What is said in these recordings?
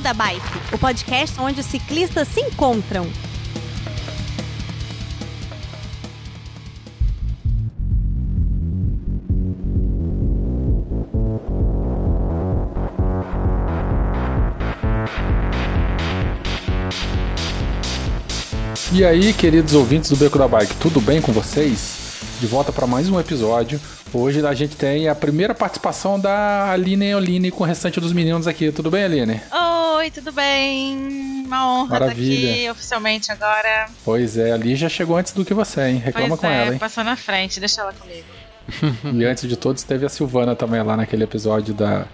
Beco da Bike, o podcast onde os ciclistas se encontram. E aí, queridos ouvintes do Beco da Bike, tudo bem com vocês? De volta para mais um episódio. Hoje a gente tem a primeira participação da Aline Oline com o restante dos meninos aqui. Tudo bem, Aline? Oi, tudo bem? Uma honra Maravilha. estar aqui oficialmente agora. Pois é, a já chegou antes do que você, hein? Reclama pois com é, ela, hein? passou na frente, deixa ela comigo. E antes de todos, teve a Silvana também lá naquele episódio da,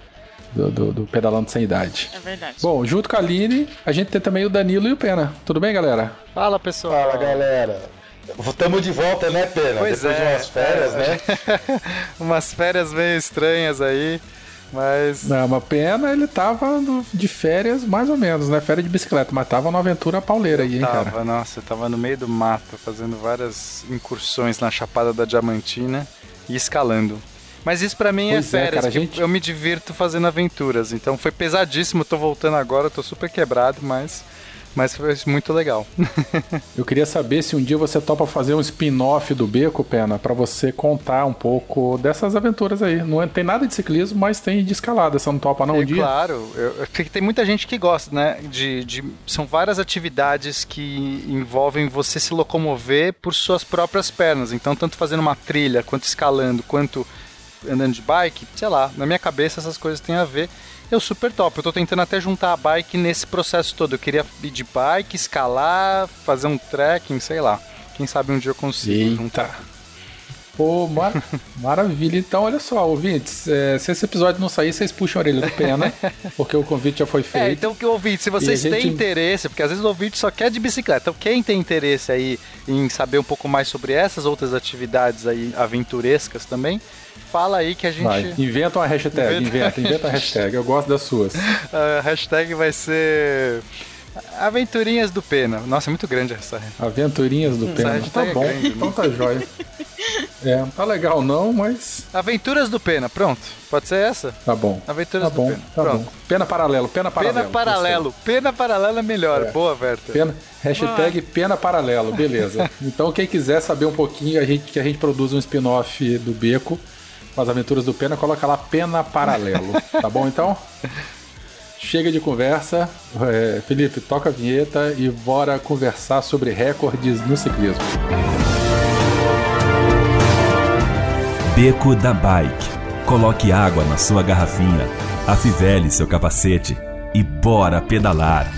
do, do- do Pedalando Sem Idade. É verdade. Bom, junto com a Aline, a gente tem também o Danilo e o Pena. Tudo bem, galera? Fala pessoal. Fala galera. Tamo de volta, né, Pena? Pois Depois é, de umas férias, é. né? Umas férias meio estranhas aí, mas. Não, mas Pena, ele tava de férias, mais ou menos, né? Férias de bicicleta, mas tava numa aventura pauleira aí, hein, cara? Tava, nossa, eu tava no meio do mato fazendo várias incursões na Chapada da Diamantina e escalando. Mas isso pra mim Pois é é, férias, cara, a que gente- eu me divirto fazendo aventuras. Então foi pesadíssimo, tô voltando agora, tô super quebrado, mas, mas foi muito legal. Eu queria saber se um dia você topa fazer um spin-off do Beco, Pena, pra você contar um pouco dessas aventuras aí. Não é- tem nada de ciclismo, mas tem de escalada. Você não topa não um É dia? Claro, eu, tem muita gente que gosta, né? De, de- são várias atividades que envolvem você se locomover por suas próprias pernas. Então, tanto fazendo uma trilha, quanto escalando, quanto andando de bike, sei lá, na minha cabeça essas coisas têm a ver. Eu super top. Eu tô tentando até juntar a bike nesse processo todo. Eu queria ir de bike, escalar, fazer um trekking, sei lá. Quem sabe um dia eu consigo juntar. Eita. Pô, mar- maravilha. Então, olha só, ouvintes, é, se esse episódio não sair, vocês puxam a orelha do Pena, porque o convite já foi feito. É, então ouvinte, se vocês têm gente- interesse, porque às vezes o ouvinte só quer de bicicleta, então quem tem interesse aí em saber um pouco mais sobre essas outras atividades aí aventurescas também, fala aí que a gente Vai, inventa uma hashtag, Inventa. inventa, inventa uma hashtag. Eu gosto das suas. a hashtag vai ser Aventurinhas do Pena. Nossa, é muito grande essa. Aventurinhas do Essa Pena. Tá é bom, grande, então tá jóia. É, não tá legal não, mas Aventuras do Pena, pronto. Pode ser essa? tá bom. Aventuras Tá bom, do Pena. tá pronto. bom. Pena paralelo, pena paralelo. Pena paralelo. Pena paralelo é melhor. É. Boa, Verta. Pena, hashtag pena paralelo, beleza. Então quem quiser saber um pouquinho, a gente, que a gente produz um spin-off do Beco com as aventuras do Pena, coloca lá pena paralelo, tá bom então? Chega de conversa. É, Felipe, toca a vinheta e bora conversar sobre recordes no ciclismo. Beco da Bike. Coloque água na sua garrafinha, afivele seu capacete e bora pedalar.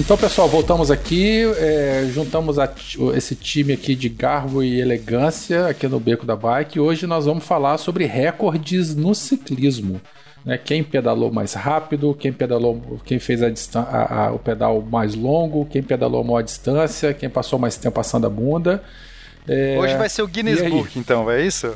Então, pessoal, voltamos aqui, é, juntamos a- esse time aqui de garbo e elegância aqui no Beco da Bike. Hoje nós vamos falar sobre recordes no ciclismo. né? Quem pedalou mais rápido, quem pedalou, quem fez a a- a- o pedal mais longo, quem pedalou a maior distância, quem passou mais tempo passando a bunda. É, Hoje vai ser o Guinness? Book, então, é isso?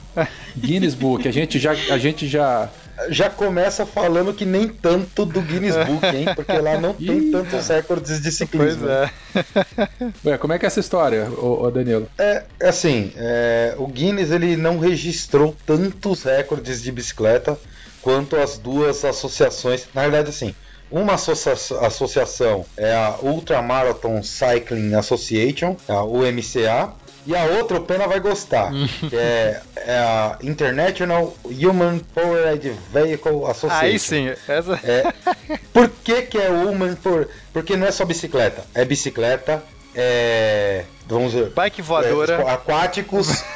Guinness Book. A gente já, a gente já Já começa falando que nem tanto do Guinness Book, hein? Porque lá não tem tantos recordes de Pois ciclismo. é. Ué, como é que é essa história, ô, ô Danilo? É, assim, é, o Guinness ele não registrou tantos recordes de bicicleta quanto as duas associações. Na verdade, assim, uma associa- associação é a Ultramarathon Cycling Association, a UMCA, e a outra o Pena vai gostar, que é, é a International Human Powered Vehicle Association. Aí sim, essa. É, por que, que é Human Power? Porque não é só bicicleta, é bicicleta, é. Vamos dizer. Bike voadora. é, aquáticos.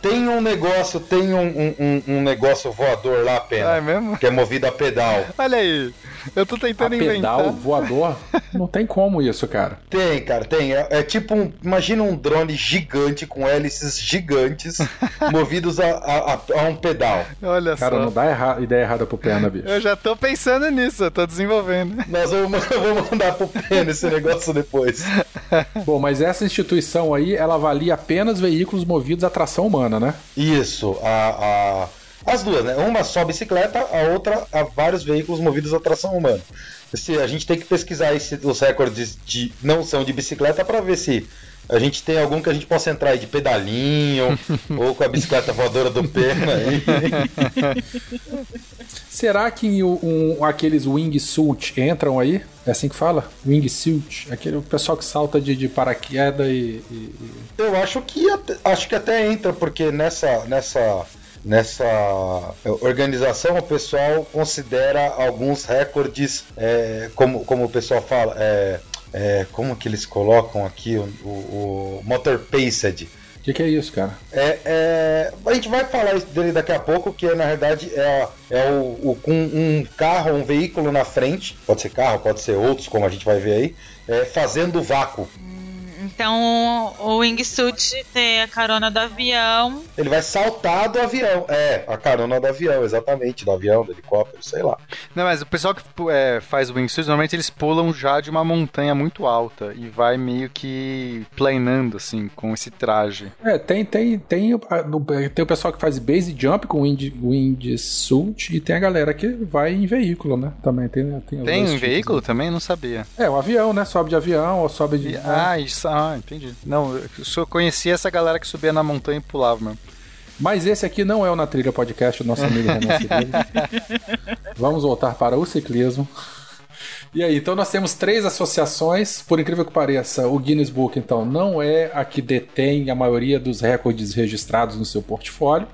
Tem um negócio, tem um, um- um- um negócio voador lá, pena. Ah, é mesmo? Que é movido a pedal. Olha aí. Eu tô A tentando pedal inventar. voador? Não tem como isso, cara. Tem, cara, tem. É, é tipo um. Imagina um drone gigante com hélices gigantes movidos a, a- a- a um pedal. Olha Cara, só. não dá erra- ideia errada pro Pena, bicho. Eu já tô pensando nisso, eu tô desenvolvendo. Nós vamos, vamos mandar pro pena esse negócio depois. Bom, mas essa instituição aí, ela avalia apenas veículos movidos a tração humana, né? Isso, a, a, As duas, né? Uma só bicicleta, a outra a vários veículos movidos a tração humana. Se a gente tem que pesquisar aí se os recordes de não são de bicicleta para ver se a gente tem algum que a gente possa entrar aí de pedalinho ou com a bicicleta voadora do Pena aí. Será que um, aqueles wingsuit entram aí? É assim que fala? Wingsuit. Aquele pessoal que salta de, de paraquedas e, e- e- Eu acho que até, acho que até entra, porque nessa, nessa, nessa organização o pessoal considera alguns recordes, é, como, como o pessoal fala, é, é, como que eles colocam aqui o, o, o Motor Paced. O que, que é isso, cara? É, é, a gente vai falar isso dele daqui a pouco, que na verdade é, é o, o- com um carro, um veículo na frente, pode ser carro, pode ser outros, como a gente vai ver aí, fazendo vácuo. Então o wingsuit tem a carona do avião. Ele vai saltar do avião. É, a carona do avião, exatamente. Do avião, do helicóptero, sei lá. Não, mas o pessoal que é, faz o wingsuit, normalmente eles pulam já de uma montanha muito alta e vai meio que planando, assim, com esse traje. É, tem, tem, tem, o- tem o pessoal que faz base jump com wind, wingsuit e tem a galera que vai em veículo, né? Também tem. Tem, Tem um tipos, veículo também? Não sabia. É, o avião, né? Sobe de avião ou sobe de. E- né? ah, isso, ah, entendi. Não, eu só conhecia essa galera que subia na montanha e pulava mesmo. Mas esse aqui não é o Na Trilha Podcast, o nosso amigo Renan. Vamos voltar para o ciclismo. E aí, então nós temos três associações, por incrível que pareça, o Guinness Book, então, não é a que detém a maioria dos recordes registrados no seu portfólio.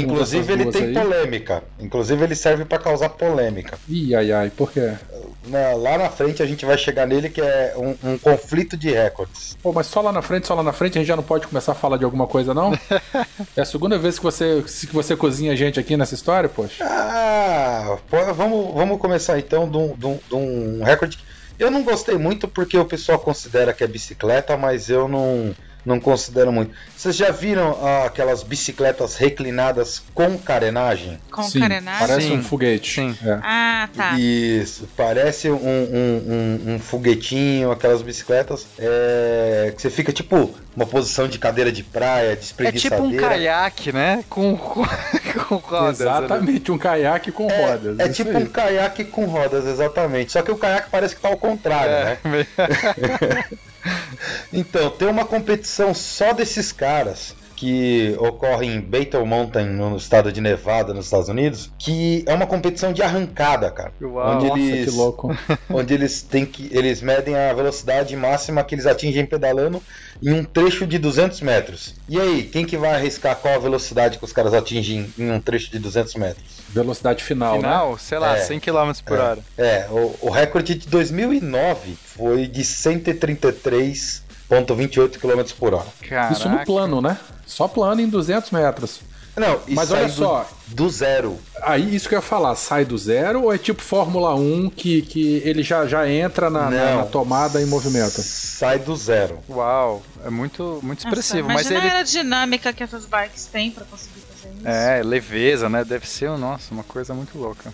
Inclusive ele tem aí. polêmica. Inclusive ele serve pra causar polêmica. Ih, ai, ai, por quê? Na- lá na frente a gente vai chegar nele que é um, um conflito de recordes. Pô, mas só lá na frente, só lá na frente, a gente já não pode começar a falar de alguma coisa, não? é a segunda vez que você, que você cozinha a gente aqui nessa história, poxa. Ah, pô, vamos, vamos começar então de um, de um- de um recorde. Eu não gostei muito porque o pessoal considera que é bicicleta, mas eu não, não considero muito. Vocês já viram ah, aquelas bicicletas reclinadas com carenagem? Com Sim, carenagem? Parece Sim, um foguete. sim. É. Ah, tá. Isso, parece um, um, um- um foguetinho, aquelas bicicletas é, que você fica tipo uma posição de cadeira de praia, de É tipo um caiaque, né? Com, com, com rodas. né? Exatamente, um caiaque com rodas. É tipo aí. um caiaque com rodas, exatamente. Só que o caiaque parece que tá ao contrário, né? Então, tem uma competição só desses caras que ocorre em Battle Mountain, no estado de Nevada, nos Estados Unidos, que é uma competição de arrancada, cara. Uau, onde Nossa, eles, que louco. onde eles têm que eles medem a velocidade máxima que eles atingem pedalando em um trecho de 200 metros. E aí, quem que vai arriscar qual a velocidade que os caras atingem em um trecho de 200 metros? Velocidade final, né? Final, sei lá, É. 100 km por hora. É, o, o recorde de 2009 foi de 133,28 km por hora. Caraca. Isso no plano, né? Só plano em 200 metros. Não, e Mas sai olha do- só. Do zero. Aí, isso que eu ia falar, sai do zero ou é tipo Fórmula 1 que, que ele já, já entra na, na- na tomada em movimento? Sai do zero. Uau, é muito, muito expressivo. Nossa, mas ele. a aerodinâmica que essas bikes têm pra conseguir fazer isso. É, leveza, né? Deve ser, nossa, uma coisa muito louca.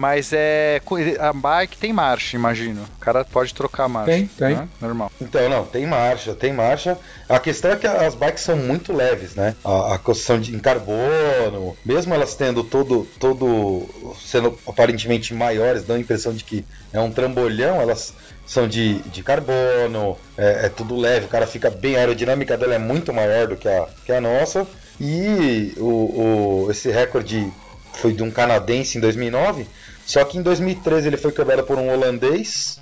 Mas é. A bike tem marcha, imagino. O cara pode trocar a marcha. Tem, tem. né? Normal. Então, não, tem marcha, tem marcha. A questão é que as bikes são muito leves, né? A, a construção de, em carbono, mesmo elas tendo todo, todo. sendo aparentemente maiores, dão a impressão de que é um trambolhão, elas são de, de carbono, é, é tudo leve, o cara fica bem. A aerodinâmica dela é muito maior do que a, que a nossa. E o, o- esse recorde foi de um canadense em 2009, só que em 2013 ele foi quebrado por um holandês,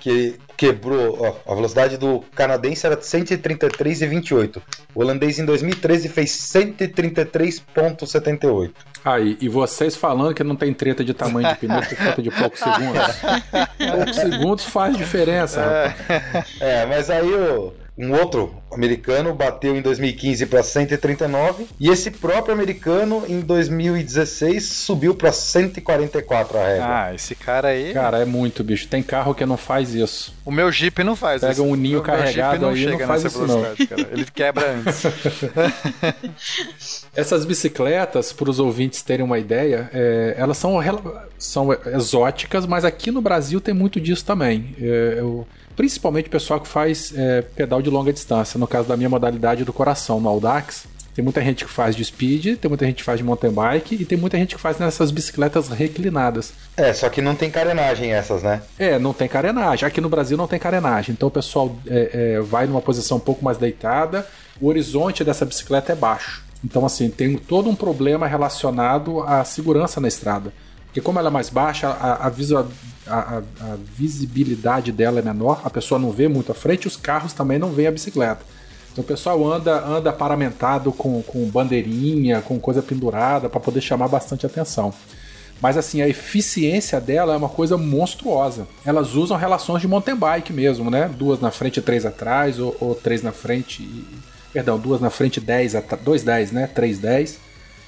que quebrou a velocidade do canadense era 133,28. O holandês em 2013 fez 133,78. Aí, e vocês falando que não tem treta de tamanho de pneu por conta de poucos segundos. poucos segundos faz diferença, rapaz. É, mas aí o, um outro americano bateu em 2015 para 139 e esse próprio americano em 2016 subiu para 144 a régua. Ah, esse cara aí. Cara, é muito, bicho. Tem carro que não faz isso. O meu Jeep não faz Pega isso. um ninho O meu Jeep carregado não aí, chega não faz nessa isso não. velocidade, cara. Ele quebra antes. Essas bicicletas, para os ouvintes terem uma ideia, é, elas são, são exóticas, mas aqui no Brasil tem muito disso também. É, eu- principalmente o pessoal que faz é, pedal de longa distância. No caso da minha modalidade do coração, no Audax, Tem muita gente que faz de speed, tem muita gente que faz de mountain bike e tem muita gente que faz nessas bicicletas reclinadas. É, só que não tem carenagem essas, né? É, não tem carenagem. Aqui no Brasil não tem carenagem. Então o pessoal é, é, vai numa posição um pouco mais deitada, o horizonte dessa bicicleta é baixo. Então, assim, tem todo um problema relacionado à segurança na estrada. Porque como ela é mais baixa, a, a, visual, a, a, visibilidade dela é menor, a pessoa não vê muito à frente, os carros também não veem a bicicleta. Então o pessoal anda, anda paramentado com, com bandeirinha, com coisa pendurada, para poder chamar bastante atenção. Mas assim, a eficiência dela é uma coisa monstruosa. Elas usam relações de mountain bike mesmo, né? Duas na frente e três atrás, ou, ou três na frente e. Perdão, duas na frente, dez, dois dez, né? Três dez.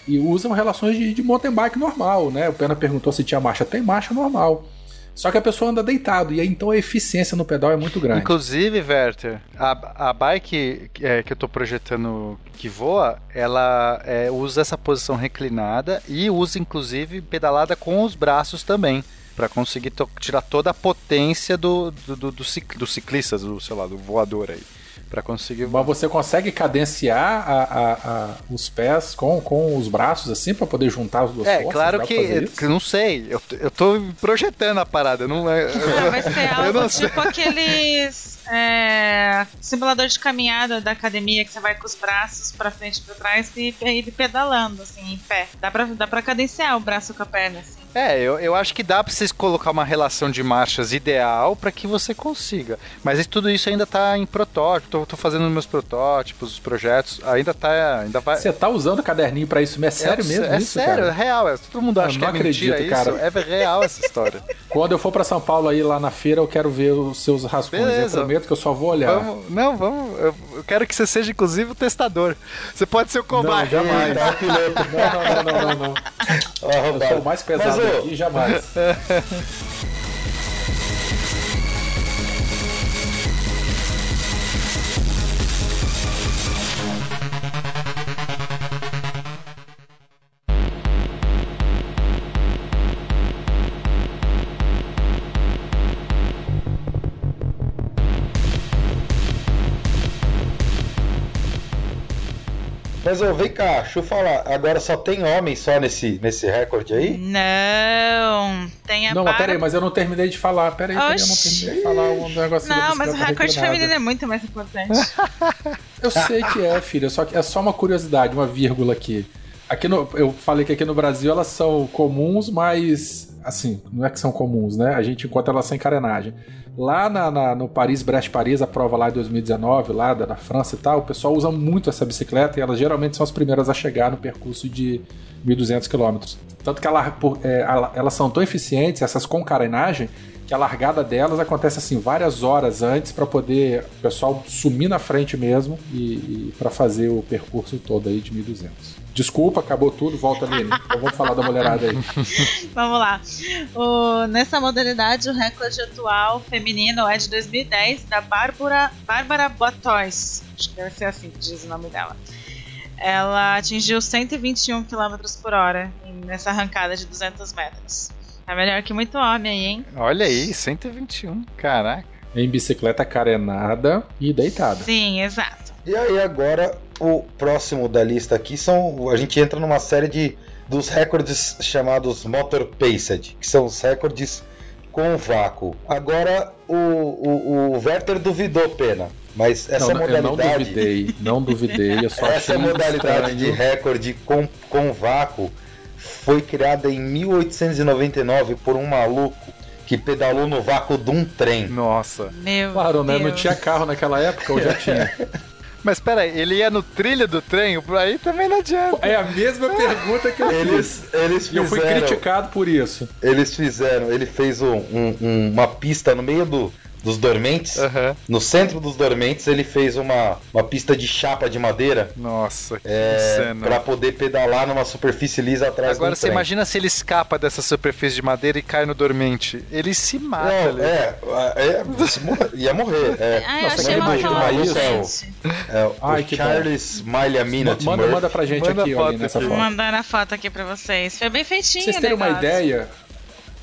E usam relações de, de mountain bike normal, né? O Pena perguntou se tinha marcha. Tem marcha normal. Só que a pessoa anda deitado, e aí então a eficiência no pedal é muito grande. Inclusive, Werther, a, a bike é, que eu estou projetando que voa, ela é, usa essa posição reclinada e usa inclusive pedalada com os braços também para conseguir tirar toda a potência do, do, do, do ciclista, do, sei lá, do voador aí para conseguir. Mas você consegue cadenciar a, a, a, os pés com, com os braços assim para poder juntar as duas é, forças? É, claro que, que não sei. Eu, eu tô projetando a parada, não é. Ah, vai ser algo tipo aqueles é, simulador de caminhada da academia que você vai com os braços para frente e para trás e, e pedalando assim em pé. Dá para dá para cadenciar o braço com a perna assim. É, eu, eu acho que dá pra vocês colocar uma relação de marchas ideal para que você consiga. Mas tudo isso ainda tá em protótipo. Tô, tô fazendo meus protótipos, os projetos. Ainda tá. Ainda vai... Você tá usando o caderninho para isso? É sério é, mesmo? É isso, sério, cara? é real. É, todo mundo acha que é acredito, mentira cara. isso. É real essa história. Quando eu for para São Paulo aí lá na feira, eu quero ver os seus rascunhos. Beleza. Eu prometo que eu só vou olhar. Vamos, não, vamos. Eu, eu, quero que você seja, inclusive, o testador. Você pode ser o combate. Não, jamais. não, não, não, não, não, não. Eu sou o mais pesado Mas, aqui, jamais. Mas ô, vem cá, deixa eu falar. Agora só tem homem só nesse, nesse recorde aí? Não, tem a Não, mas peraí, mas eu não terminei de falar. Peraí, peraí eu não terminei de falar um negócio Não, mas o recorde feminino é muito mais importante. eu sei que é, filha, só que é só uma curiosidade, uma vírgula aqui. Aqui no, eu falei que aqui no Brasil elas são comuns, mas assim, não é que são comuns, né? A gente encontra elas sem carenagem. Lá na, na, no Paris, Brest-Paris, a prova lá de 2019, lá da, da, França e tal, o pessoal usa muito essa bicicleta e elas geralmente são as primeiras a chegar no percurso de 1.200 km. Tanto que ela, é, elas são tão eficientes, essas com carenagem, que a largada delas acontece assim várias horas antes para poder o pessoal sumir na frente mesmo e, e para fazer o percurso todo aí de 1.200. Desculpa, acabou tudo, volta ali. então vamos falar da mulherada aí. vamos lá. O, nessa modalidade, o recorde atual feminino é de 2010, da Bárbara, Bárbara Botois. Acho que deve ser assim que diz o nome dela. Ela atingiu 121 km por hora nessa arrancada de 200 metros. É melhor que muito homem aí, hein? Olha aí, 121. Caraca. Em bicicleta carenada e deitada. Sim, exato. E aí agora o próximo da lista aqui são. A gente entra numa série de dos recordes chamados Motor Paced, que são os recordes com vácuo. Agora o, o, o Werther duvidou, pena. Mas essa não, modalidade. Eu não duvidei, não duvidei. Eu só essa modalidade estranho. de recorde com, com vácuo foi criada em 1899 por um maluco que pedalou no vácuo de um trem. Nossa. Meu claro, Deus. né? Não tinha carro naquela época ou já tinha? Mas peraí, ele ia no trilho do trem? Aí também não adianta. É a mesma pergunta que eu eles, fiz. Eles fizeram, eu fui criticado por isso. Eles fizeram, ele fez um, um, uma pista no meio do, dos dormentes. Uhum. No centro dos dormentes ele fez uma, uma pista de chapa de madeira. Nossa, que é, cena. Pra poder pedalar numa superfície lisa atrás Agora você imagina se ele escapa dessa superfície de madeira e cai no dormente. Ele se mata Não, ali. É, é, é ia morrer. É. Ai, Nossa, você imagina isso? É, é, Ai, o Charles Milha Minute manda, manda pra gente manda aqui, olha, nessa foto. Vou mandar a foto aqui pra vocês. Foi bem feitinho, Vocês terem uma ideia,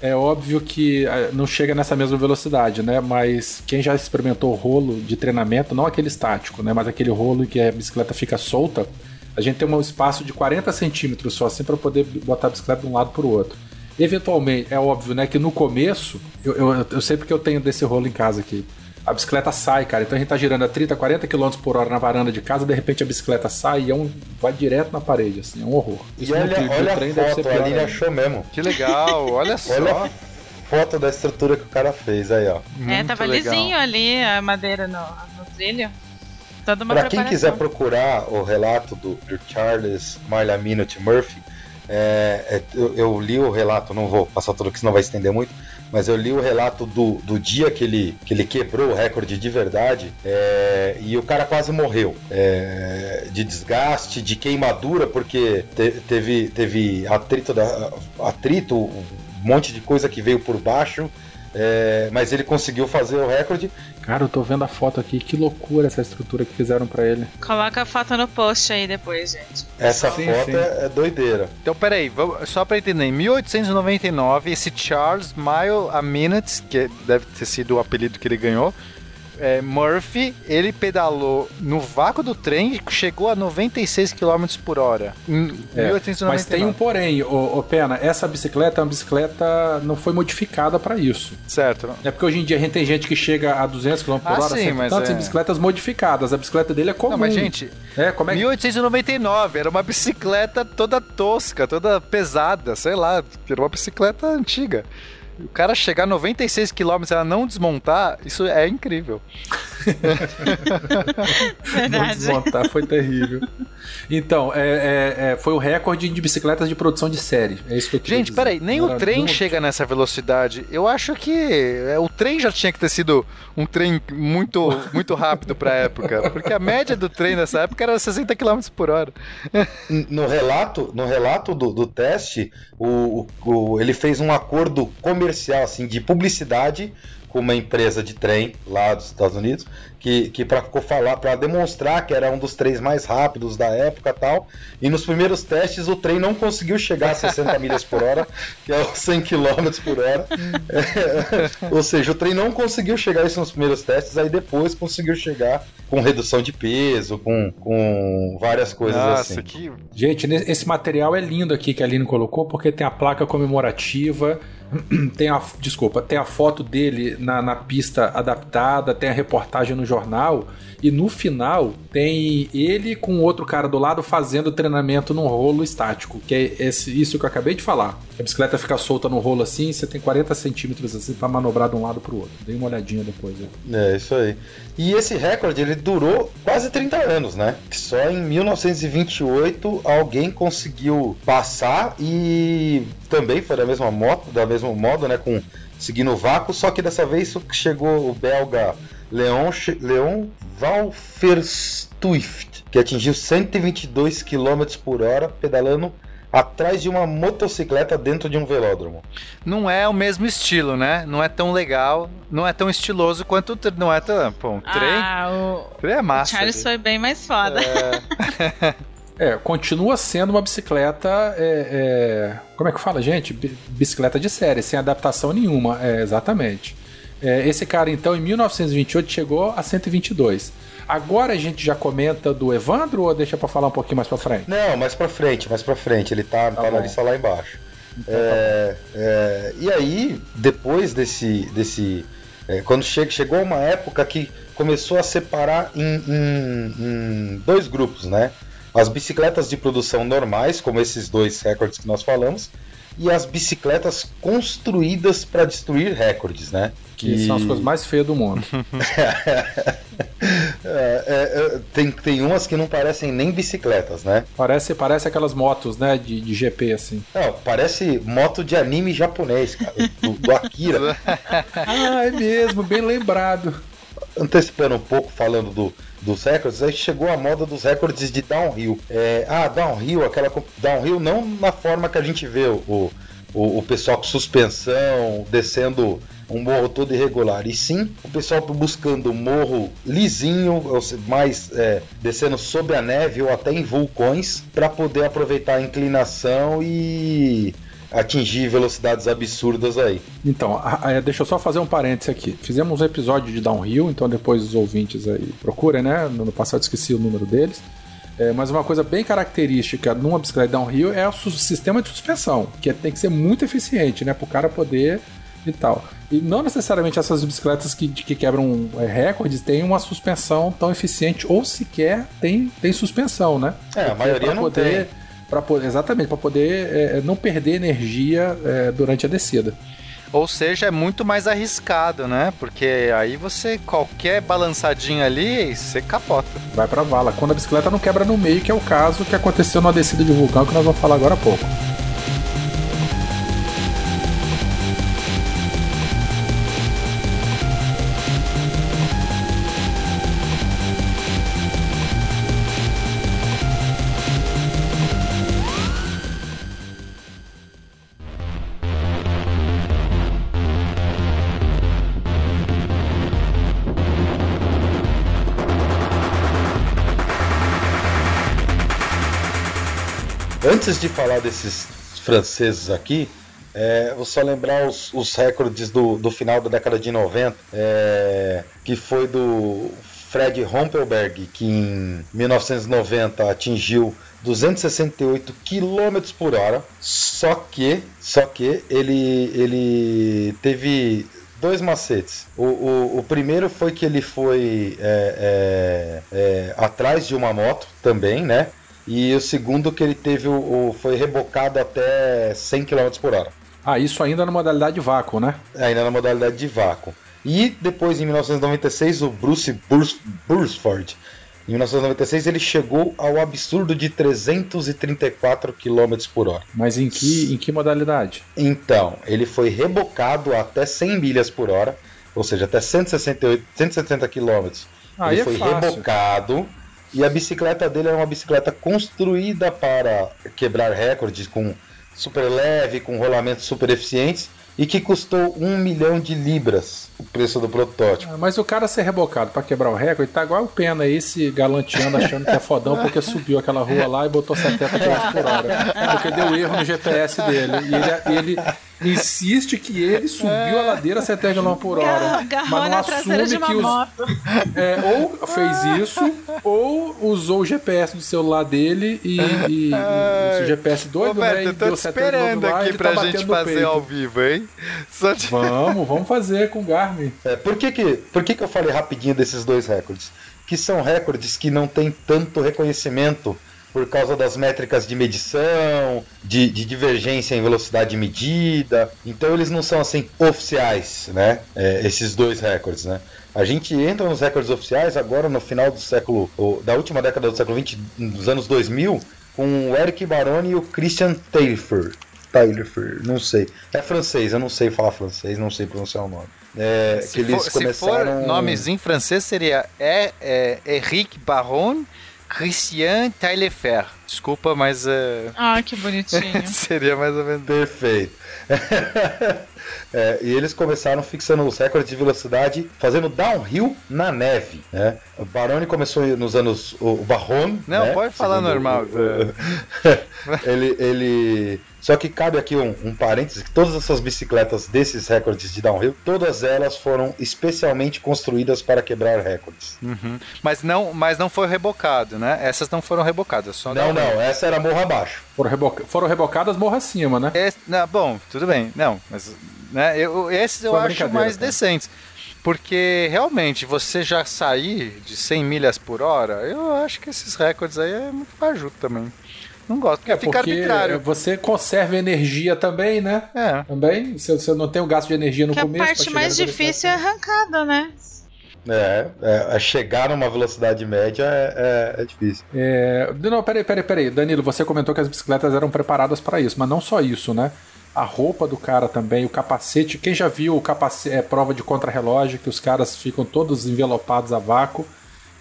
é óbvio que é, não chega nessa mesma velocidade, né? Mas quem já experimentou rolo de treinamento, não aquele estático, né? Mas aquele rolo em que a bicicleta fica solta, a gente tem um espaço de 40 centímetros só, assim, para poder botar a bicicleta de um lado para o outro. Eventualmente, é óbvio, né, que no começo, eu, eu, eu sei porque eu tenho desse rolo em casa aqui. A bicicleta sai, cara. Então a gente tá girando a 30, 40 km por hora na varanda de casa, de repente a bicicleta sai e é um, vai direto na parede, assim, é um horror. Isso e olha, olha a foto, ali ele achou mesmo. Que legal, olha só. Olha foto da estrutura que o cara fez aí, ó. É, tava legal. lisinho ali a madeira no, no trilho. Toda uma pra quem quiser procurar o relato do, do Charles Marla Minute Murphy, é, é, eu, eu, li o relato, não vou passar tudo que senão vai estender muito, mas eu li o relato do, do dia que ele, que ele quebrou o recorde de verdade é, e o cara quase morreu é, de desgaste, de queimadura, porque te, teve, teve atrito, da, atrito, um monte de coisa que veio por baixo. É, mas ele conseguiu fazer o recorde Cara, eu tô vendo a foto aqui, que loucura essa estrutura que fizeram para ele. Coloca a foto no post aí depois, gente. Essa sim, foto sim. É, doideira. Então, peraí, vamos, só pra entender, em 1899, esse Charles Mile a Minute, que deve ter sido o apelido que ele ganhou, é, Murphy, ele pedalou no vácuo do trem e chegou a 96 km por hora. Em é, 1899. Mas tem um porém, ô, ô, Pena, essa bicicleta é uma bicicleta não foi modificada para isso. Certo. É porque hoje em dia a gente tem gente que chega a 200 km por ah, hora, sim, mas tantas é... bicicletas modificadas. A bicicleta dele é comum. Não, mas gente, é, como é... 1899 era uma bicicleta toda tosca, toda pesada, sei lá, era uma bicicleta antiga. O cara chegar a 96 km e ela não desmontar, isso é incrível. não desmontar foi terrível. Então, é, é, é, foi o recorde de bicicletas de produção de série. É isso que eu Gente, dizer. peraí, nem o trem chega nessa velocidade. Eu acho que é, o trem já tinha que ter sido um trem muito, muito rápido pra época. Porque a média do trem nessa época era 60 km por hora. No relato, no relato do, do teste, o, o, ele fez um acordo comercial, assim, de publicidade com uma empresa de trem lá dos Estados Unidos, que, que para falar, para demonstrar que era um dos trens mais rápidos da época tal. E nos primeiros testes o trem não conseguiu chegar a 60 milhas por hora, que é os 100 km por hora. É, ou seja, o trem não conseguiu chegar a isso nos primeiros testes, aí depois conseguiu chegar com redução de peso, com, com várias coisas Nossa, assim. Que... Gente, esse material é lindo aqui que a Aline colocou, porque tem a placa comemorativa tem a, desculpa, tem a foto dele na, na pista adaptada, tem a reportagem no jornal e no final tem ele com outro cara do lado fazendo treinamento num rolo estático, que é esse, isso que eu acabei de falar. A bicicleta fica solta no rolo assim, você tem 40 centímetros assim para manobrar de um lado pro outro. Dê uma olhadinha depois. Né? É, isso aí. E esse recorde ele durou quase 30 anos, né? Só em 1928 alguém conseguiu passar e também foi da mesma moto, da mesmo modo, né? Com seguindo o vácuo, só que dessa vez chegou o belga Leon, Leon Valferstuift, que atingiu 122 km por hora pedalando atrás de uma motocicleta dentro de um velódromo. Não é o mesmo estilo, né? Não é tão legal, não é tão estiloso quanto não é tão. Pô, um trem. Ah, o, trem é massa. O Charles ali. foi bem mais foda. É... É, continua sendo uma bicicleta. É, é, como é que fala, gente? Bicicleta de série, sem adaptação nenhuma. É, exatamente. É, esse cara, então, em 1928 chegou a 122. Agora a gente já comenta do Evandro ou deixa para falar um pouquinho mais para frente? Não, mais para frente, mais para frente. Ele tá, tá, tá na lista lá embaixo. Então, é, tá é, e aí, depois desse. desse é, quando che chegou uma época que começou a separar em, em, em, dois grupos, né? As bicicletas de produção normais, como esses dois recordes que nós falamos, e as bicicletas construídas para destruir recordes, né? Que e... são as coisas mais feias do mundo. é, é, é, tem, tem umas que não parecem nem bicicletas, né? Parece, parece aquelas motos, né? De, de GP, assim. Não, parece moto de anime japonês, cara. do, do Akira. ah, é mesmo, bem lembrado. Antecipando um pouco, falando do, dos recordes, aí chegou a moda dos recordes de downhill. É, ah, downhill, aquela downhill não na forma que a gente vê o, o, o pessoal com suspensão, descendo um morro todo irregular, e sim o pessoal buscando um morro lisinho, mais é, descendo sob a neve ou até em vulcões, para poder aproveitar a inclinação e atingir velocidades absurdas aí. Então, deixa eu só fazer um parênteses aqui. Fizemos um episódio de downhill, então depois os ouvintes aí procurem, né? No passado esqueci o número deles. É, mas uma coisa bem característica numa bicicleta downhill é o sistema de suspensão, que tem que ser muito eficiente, né? Para o cara poder e tal. E não necessariamente essas bicicletas que, que quebram é, recordes têm uma suspensão tão eficiente ou sequer tem, tem suspensão, né? É, a maioria não poder, tem. Pra, exatamente, para poder é, não perder energia é, durante a descida. Ou seja, é muito mais arriscado, né? Porque aí você, qualquer balançadinha ali, você capota. Vai pra vala. Quando a bicicleta não quebra no meio, que é o caso que aconteceu numa descida de vulcão, que nós vamos falar agora há pouco. Antes de falar desses franceses aqui, é, vou só lembrar os, os recordes do, do, final da década de 90, é, que foi do Fred Rompelberg, que em 1990 atingiu 268 km por hora, só que, só que ele, ele teve dois macetes. O, o, o, primeiro foi que ele foi é, é, é atrás de uma moto também, né? E o segundo que ele teve o, o foi rebocado até 100 km por hora. Ah, isso ainda na modalidade de vácuo, né? Ainda na modalidade de vácuo. E depois, em 1996, o Bruce Bursford, em 1996, ele chegou ao absurdo de 334 km por hora. Mas em que, em que modalidade? Então, ele foi rebocado até 100 milhas por hora, ou seja, até 168, 160 km. Ah, ele é foi fácil. rebocado e a bicicleta dele era uma bicicleta construída para quebrar recordes com super leve, com rolamentos super eficientes e que custou um milhão de libras o preço do protótipo. Ah, mas o cara ser rebocado para quebrar o recorde tá igual o Pena aí se galanteando achando que é fodão porque subiu aquela rua lá e botou 70 km por hora. Porque deu erro no GPS dele. E ele, ele insiste que ele subiu a ladeira a 70 km por hora. Garrou mas não assume uma que os, moto. é, ou fez isso, ou usou o GPS do celular dele e, e, e o GPS doido, Roberto, né? E eu tô deu te 70 km esperando lá, aqui ele pra tá gente fazer peito. ao vivo, hein? Só te... Vamos, vamos fazer com o Garmin. É, por que que, por que que eu falei rapidinho desses dois recordes? Que são recordes que não têm tanto reconhecimento por causa das métricas de medição, de, de divergência em velocidade medida. Então eles não são assim oficiais, né? É, esses dois recordes, né? A gente entra nos recordes oficiais agora no final do século, da última década do século XX, dos anos 2000, com o Eric Baroni e o Christian Taillefer. Taillefer, não sei. É francês, eu não sei falar francês, não sei pronunciar o nome. É, que Se eles for, se for começaram... nomes em francês, seria é, é, Eric Baron Christian Taillefer. Desculpa, mas é, Ah, que bonitinho. seria mais ou menos. Perfeito. É, e eles começaram fixando os recordes de velocidade fazendo downhill na neve. Né? O Baroni começou nos anos. O Barron. Não, né? pode falar Segundo normal. o- ele, ele. Só que cabe aqui um, um parêntese: que todas essas bicicletas desses recordes de downhill, todas elas foram especialmente construídas para quebrar recordes. Uhum. Mas, não, mas não foi rebocado, né? Essas não foram rebocadas, só Não, não, essa era morro abaixo. Foram, reboca- foram rebocadas morro acima, né? Esse, não, bom, tudo bem. Não, mas né, eu, esses eu acho mais cara. decentes. Porque realmente você já sair de 100 milhas por hora, eu acho que esses recordes aí é muito fajuto também. Não gosto, porque É fica porque arbitrário. você conserva energia também, né? É. Também. Você, você não tem o gasto de energia no que a começo. pra parte mais difícil é a arrancada, né? É, é, é chegar numa velocidade média é, é- é difícil. É, não, peraí, peraí, peraí. Danilo, você comentou que as bicicletas eram preparadas para isso, mas não só isso, né? A roupa do cara também, o capacete. Quem já viu o capacete, é, prova de contrarrelógio, que os caras ficam todos envelopados a vácuo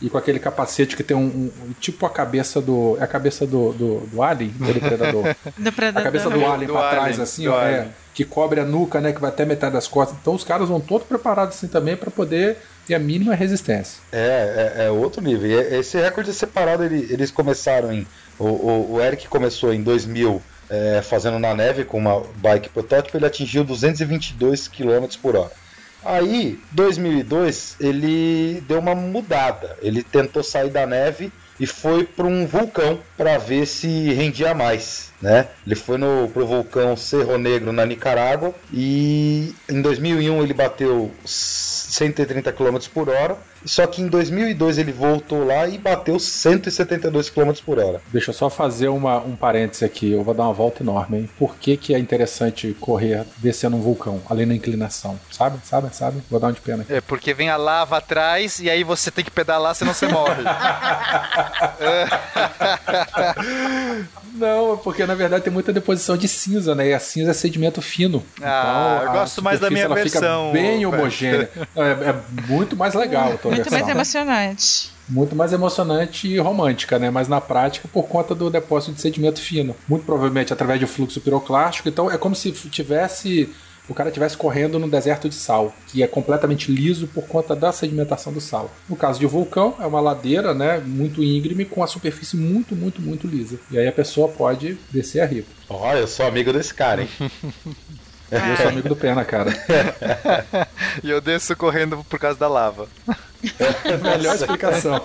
e com aquele capacete que tem um, um- tipo a cabeça do. É a cabeça do, do, do Alien, do Predador. Depredador. A cabeça do Alien Do pra trás, assim, do ó, é, que cobre a nuca, né? Que vai até metade das costas. Então os caras vão todos preparados assim também para poder ter a mínima resistência. É, é, é outro nível. E esse recorde é separado, ele- eles começaram em. O, o, o Eric começou em 2000 é, fazendo na neve com uma bike protótipo, ele atingiu 222 km por hora. Aí, 2002, ele deu uma mudada. Ele tentou sair da neve e foi para um vulcão para ver se rendia mais. Né? Ele foi no pro vulcão Cerro Negro na Nicarágua e em 2001 ele bateu 130 km por hora. Só que em 2002 ele voltou lá e bateu 172 km por hora. Deixa eu só fazer uma, um parêntese aqui. Eu vou dar uma volta enorme, hein? Por que, que é interessante correr descendo um vulcão, além da inclinação? Sabe? Sabe? Sabe? Vou dar um de pena aqui. É porque vem a lava atrás e aí você tem que pedalar, senão você morre. Não, porque na verdade tem muita deposição de cinza, né? E a cinza é sedimento fino. Ah, então, eu gosto mais da minha ela versão. Fica bem homogênea. É, é muito mais legal tua Muito mais emocionante. Muito mais emocionante e romântica, né? Mas na prática, por conta do depósito de sedimento fino. Muito provavelmente através de fluxo piroclástico. Então é como se tivesse. O cara estivesse correndo no deserto de sal, que é completamente liso por conta da sedimentação do sal. No caso de vulcão, é uma ladeira, né, muito íngreme com a superfície muito, muito, muito lisa. E aí a pessoa pode descer a riba. Olha, eu sou amigo desse cara, hein? Eu sou amigo do Pena, cara. e eu desço correndo por causa da lava. Melhor explicação.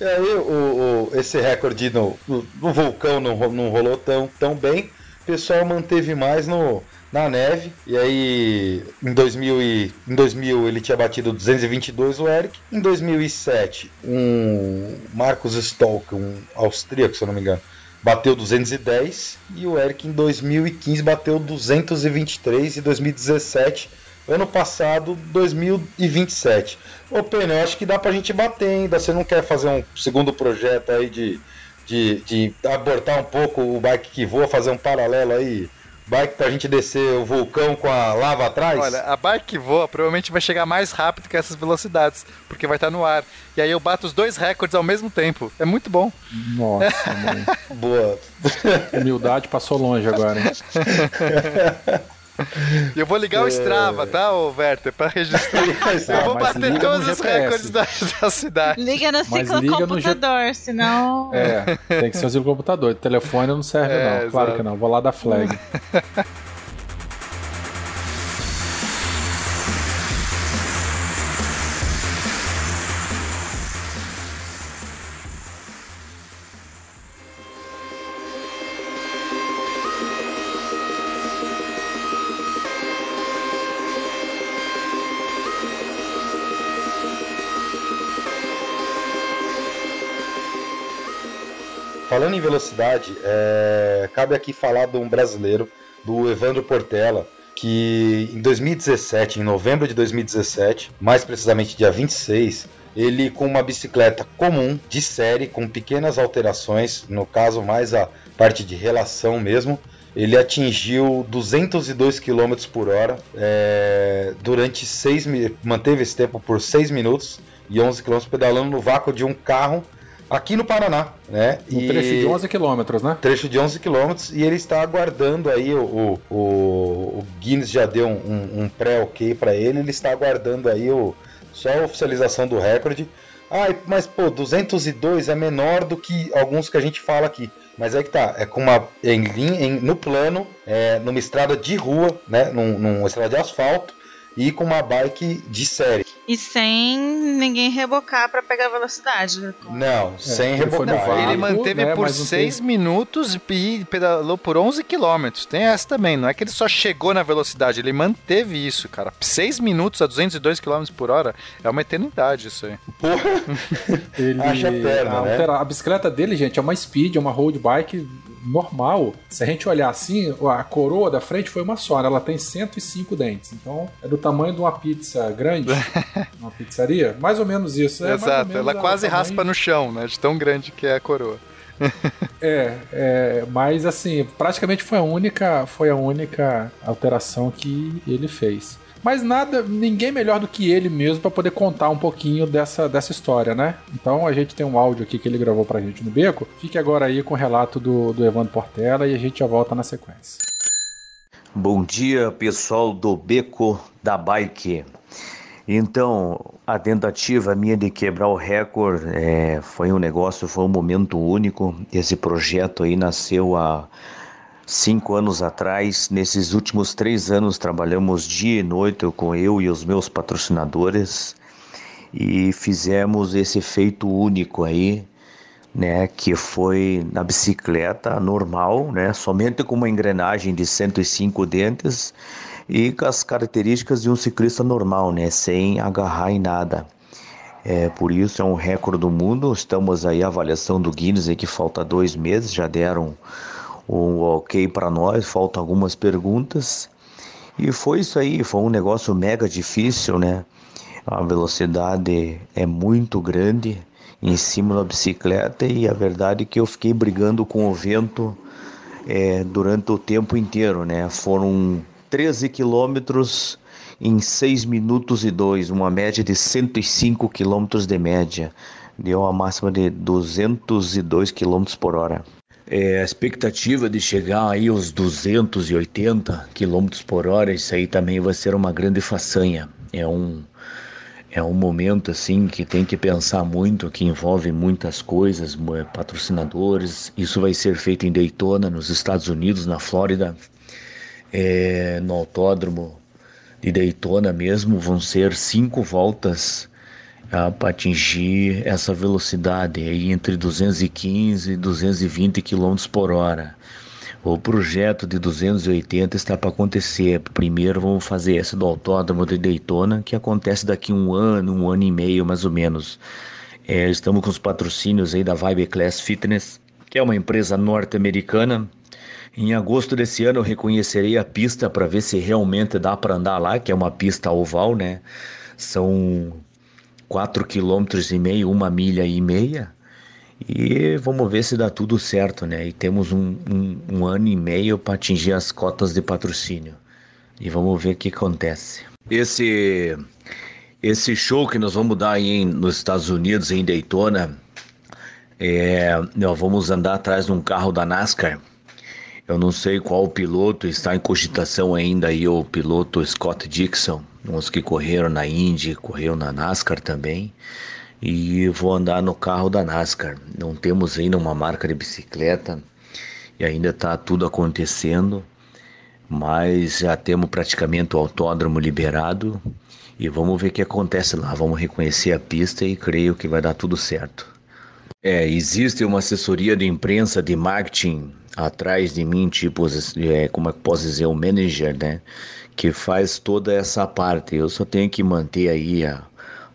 E aí, o, o- esse recorde no, no, no vulcão não, não rolou tão, tão bem. O pessoal manteve mais no, na neve. E aí, em 2000, e, em 2000 ele tinha batido 222 o Eric. Em 2007, um Marcus Stolk, um austríaco, se eu não me engano, bateu 210. E o Eric em 2015 bateu 223. E 2017 ano passado, 2027. Ô, Pena, eu acho que dá pra gente bater ainda. Você não quer fazer um segundo projeto aí de, de, de abortar um pouco o bike que voa, fazer um paralelo aí? Bike pra gente descer o vulcão com a lava atrás? Olha, a bike que voa provavelmente vai chegar mais rápido que essas velocidades, porque vai estar no ar. E aí eu bato os dois recordes ao mesmo tempo. É muito bom. Nossa, mãe. Boa. Humildade passou longe agora, hein? E eu vou ligar o Strava, tá, ô Werther, pra registrar. eu vou bater todos os recordes da, da cidade. Liga no Mas ciclo liga no computador, senão. É, tem que ser o computador. Telefone não serve, É, não. Claro exato. que não. Vou lá da flag. Velocidade, é, cabe aqui falar de um brasileiro, do Evandro Portela, que em 2017, em novembro de 2017, mais precisamente dia 26, ele com uma bicicleta comum, de série, com pequenas alterações, no caso mais a parte de relação mesmo, ele atingiu 202 km por hora é, durante 6 manteve esse tempo por 6 minutos e 11 km pedalando no vácuo de um carro aqui no Paraná, né? Um trecho de 11 quilômetros, né? trecho de 11 km e ele está aguardando aí o, o, o, Guinness já deu um, um pré-ok para ele, ele está aguardando aí o, só a oficialização do recorde. Ah, mas pô, 202 é menor do que alguns que a gente fala aqui. Mas é que tá, é com uma em, em- no plano, é, numa estrada de rua, né, num, numa estrada de asfalto e com uma bike de série. E sem ninguém rebocar pra pegar velocidade. né? Não, sem foi no rebocar. vácuo. Ele manteve né, por mas não 6 minutos e pedalou por 11 quilômetros. Tem essa também, não é que ele só chegou na velocidade, ele manteve isso, cara. 6 minutos a 202 km por hora é uma eternidade isso aí. Porra, Ele, Acha eterno, a, né? a bicicleta dele, gente, é uma speed, é uma road bike normal. Se a gente olhar assim, a coroa da frente foi uma só, né? ela tem 105 dentes. Então é do tamanho de uma pizza grande, uma pizzaria, mais ou menos isso. É Exato, menos ela quase tamanho- raspa no chão, né? De tão grande que é a coroa. É, é, mas assim, praticamente foi a única, foi a única alteração que ele fez. Mas nada, ninguém melhor do que ele mesmo para poder contar um pouquinho dessa, dessa história, né? Então a gente tem um áudio aqui que ele gravou pra gente no beco. Fique agora aí com o relato do, do Evandro Portela e a gente já volta na sequência. Bom dia, pessoal do Beco da Bike. Então, a tentativa minha de quebrar o recorde é, foi um negócio, foi um momento único. Esse projeto aí nasceu há cinco anos atrás. Nesses últimos três anos trabalhamos dia e noite com eu e os meus patrocinadores. e fizemos esse feito único aí, né, que foi na bicicleta normal, né, somente com uma engrenagem de 105 dentes e com as características de um ciclista normal, né, sem agarrar em nada. É, por isso é um recorde do mundo. Estamos aí avaliação do Guinness que falta dois meses, já deram o ok para nós, faltam algumas perguntas. E foi isso aí, foi um negócio mega difícil, né? A velocidade é muito grande em cima da bicicleta e a verdade é que eu fiquei brigando com o vento é, durante o tempo inteiro, né? Foram 13 quilômetros em 6 minutos e 2, uma média de 105 quilômetros de média. Deu uma máxima de 202 quilômetros por hora. É, a expectativa de chegar aí aos 280 km por hora, isso aí também vai ser uma grande façanha. É um, é um momento assim que tem que pensar muito, que envolve muitas coisas, patrocinadores. Isso vai ser feito em Daytona, nos Estados Unidos, na Flórida, é, no autódromo de Daytona mesmo. Vão ser cinco voltas para atingir essa velocidade aí entre 215 e 220 km por hora. O projeto de 280 está para acontecer. Primeiro vamos fazer esse do Autódromo de Daytona, que acontece daqui um ano, um ano e meio mais ou menos. É, estamos com os patrocínios aí da Vibe Class Fitness, que é uma empresa norte-americana. Em agosto desse ano eu reconhecerei a pista para ver se realmente dá para andar lá, que é uma pista oval, né? São 4 quilômetros e meio, uma milha e meia. E vamos ver se dá tudo certo, né? E temos um, um, um ano e meio para atingir as cotas de patrocínio. E vamos ver o que acontece. Esse esse show que nós vamos dar aí nos Estados Unidos, em Daytona, é, nós vamos andar atrás de um carro da NASCAR. Eu não sei qual piloto está em cogitação ainda aí, o piloto Scott Dixon uns que correram na Indy, correu na NASCAR também. E vou andar no carro da NASCAR. Não temos ainda uma marca de bicicleta e ainda está tudo acontecendo, mas já temos praticamente o autódromo liberado e vamos ver o que acontece lá. Vamos reconhecer a pista e creio que vai dar tudo certo. É, existe uma assessoria de imprensa de marketing atrás de mim, tipo, é, como é que posso dizer, o manager, né? que faz toda essa parte. Eu só tenho que manter aí a,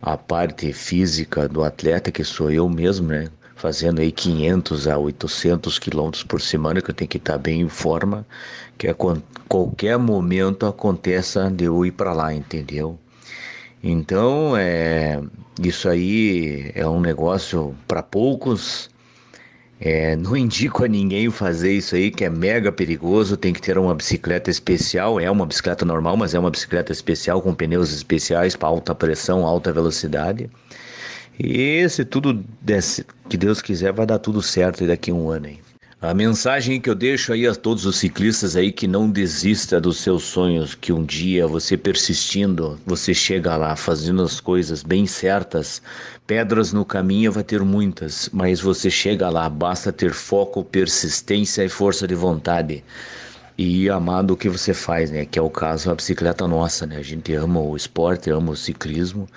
a parte física do atleta, que sou eu mesmo, né? Fazendo aí 500 a 800 quilômetros por semana, que eu tenho que estar bem em forma, que a qualquer momento aconteça de eu ir para lá, entendeu? Então, é, isso aí é um negócio para poucos, é, não indico a ninguém fazer isso aí, que é mega perigoso. Tem que ter uma bicicleta especial. É uma bicicleta normal, mas é uma bicicleta especial com pneus especiais para alta pressão, alta velocidade. E se tudo desse, que Deus quiser, vai dar tudo certo daqui a um ano aí. A mensagem que eu deixo aí a todos os ciclistas aí que não desista dos seus sonhos, que um dia você persistindo, você chega lá fazendo as coisas bem certas. Pedras no caminho vai ter muitas, mas você chega lá, basta ter foco, persistência e força de vontade. E amar do que você faz, né? Que é o caso da bicicleta nossa, né? A gente ama o esporte, ama o ciclismo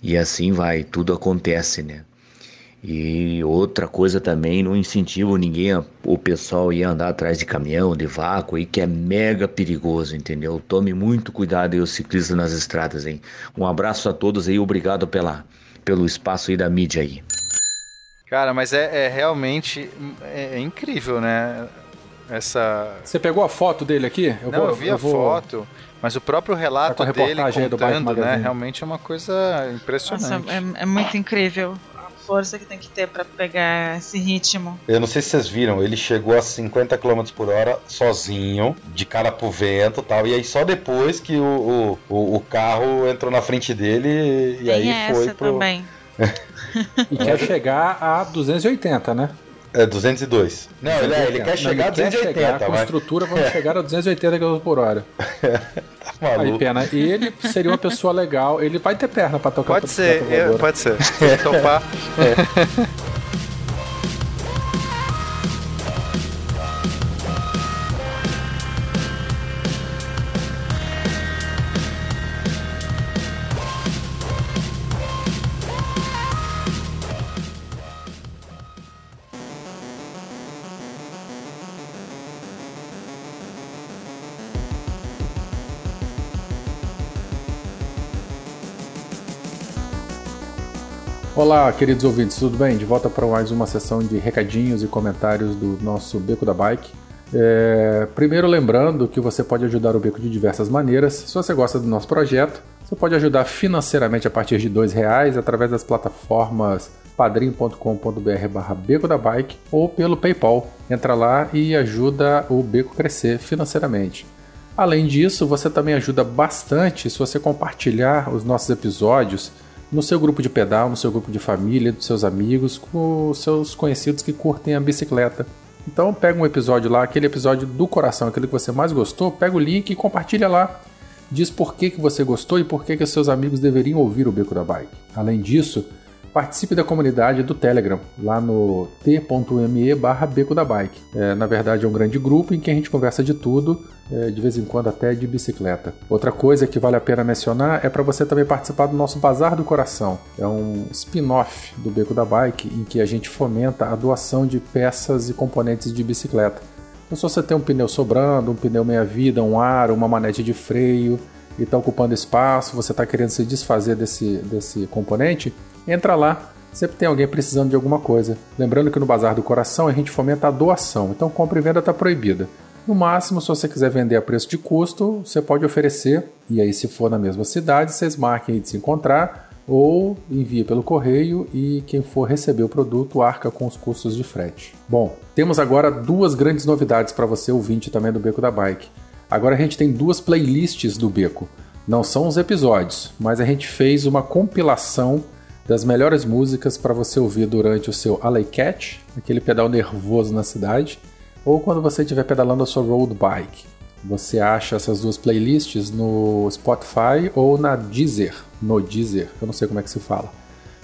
e assim vai, tudo acontece, né? E outra coisa também, não incentivo ninguém, o pessoal ir andar atrás de caminhão, de vácuo, aí, que é mega perigoso, entendeu? Tome muito cuidado aí, os ciclistas nas estradas, hein? Um abraço a todos aí, obrigado pela, pelo espaço aí da mídia aí. Cara, mas é, é realmente é, é, incrível, né? Essa. Você pegou a foto dele aqui? Eu não, vou, eu vi eu a vou... foto. Mas o próprio relato tá dele contando, né? Realmente é uma coisa impressionante. Nossa, é, é muito incrível força que tem que ter para pegar esse ritmo. Eu não sei se vocês viram, ele chegou a 50 km por hora sozinho, de cara pro vento tal. E aí só depois que o, o, o carro entrou na frente dele e tem aí foi pro. Também. e quer chegar a 280, né? É 202. Não, ele, é, ele quer chegar a 280. Quer chegar, com a estrutura, vamos chegar a 280 km por hora. tá Aí, pena. E ele seria uma pessoa legal. Ele vai ter perna pra tocar Pode ser, eu, pode ser. Se topar. é. Olá, queridos ouvintes, tudo bem? De volta para mais uma sessão de recadinhos e comentários do nosso Beco da Bike. É, primeiro, lembrando que você pode ajudar o Beco de diversas maneiras. Se você gosta do nosso projeto, você pode ajudar financeiramente a partir de R$ reais através das plataformas padrim.com.br barra Beco da Bike ou pelo PayPal. Entra lá e ajuda o Beco crescer financeiramente. Além disso, você também ajuda bastante se você compartilhar os nossos episódios no seu grupo de pedal, no seu grupo de família, dos seus amigos, com os seus conhecidos que curtem a bicicleta. Então pega um episódio lá, aquele episódio do coração, aquele que você mais gostou, pega o link e compartilha lá. Diz por que, que você gostou e por que, que seus amigos deveriam ouvir o Beco da Bike. Além disso, participe da comunidade do Telegram, lá no t.me barra Beco da Bike. É, na verdade é um grande grupo em que a gente conversa de tudo, é, de vez em quando até de bicicleta. Outra coisa que vale a pena mencionar é para você também participar do nosso Bazar do Coração. É um spin-off do Beco da Bike em que a gente fomenta a doação de peças e componentes de bicicleta. Então se você tem um pneu sobrando, um pneu meia-vida, um aro, uma manete de freio e está ocupando espaço, você está querendo se desfazer desse, desse componente, entra lá. Sempre tem alguém precisando de alguma coisa. Lembrando que no Bazar do Coração a gente fomenta a doação, então compra e venda está proibida. No máximo, se você quiser vender a preço de custo, você pode oferecer, e aí se for na mesma cidade, vocês marquem de se encontrar ou envie pelo correio e quem for receber o produto arca com os custos de frete. Bom, temos agora duas grandes novidades para você ouvinte também do Beco da Bike. Agora a gente tem duas playlists do Beco. Não são os episódios, mas a gente fez uma compilação das melhores músicas para você ouvir durante o seu Alley Cat, aquele pedal nervoso na cidade, ou quando você estiver pedalando a sua road bike. Você acha essas duas playlists no Spotify ou na Deezer, no Deezer, eu não sei como é que se fala.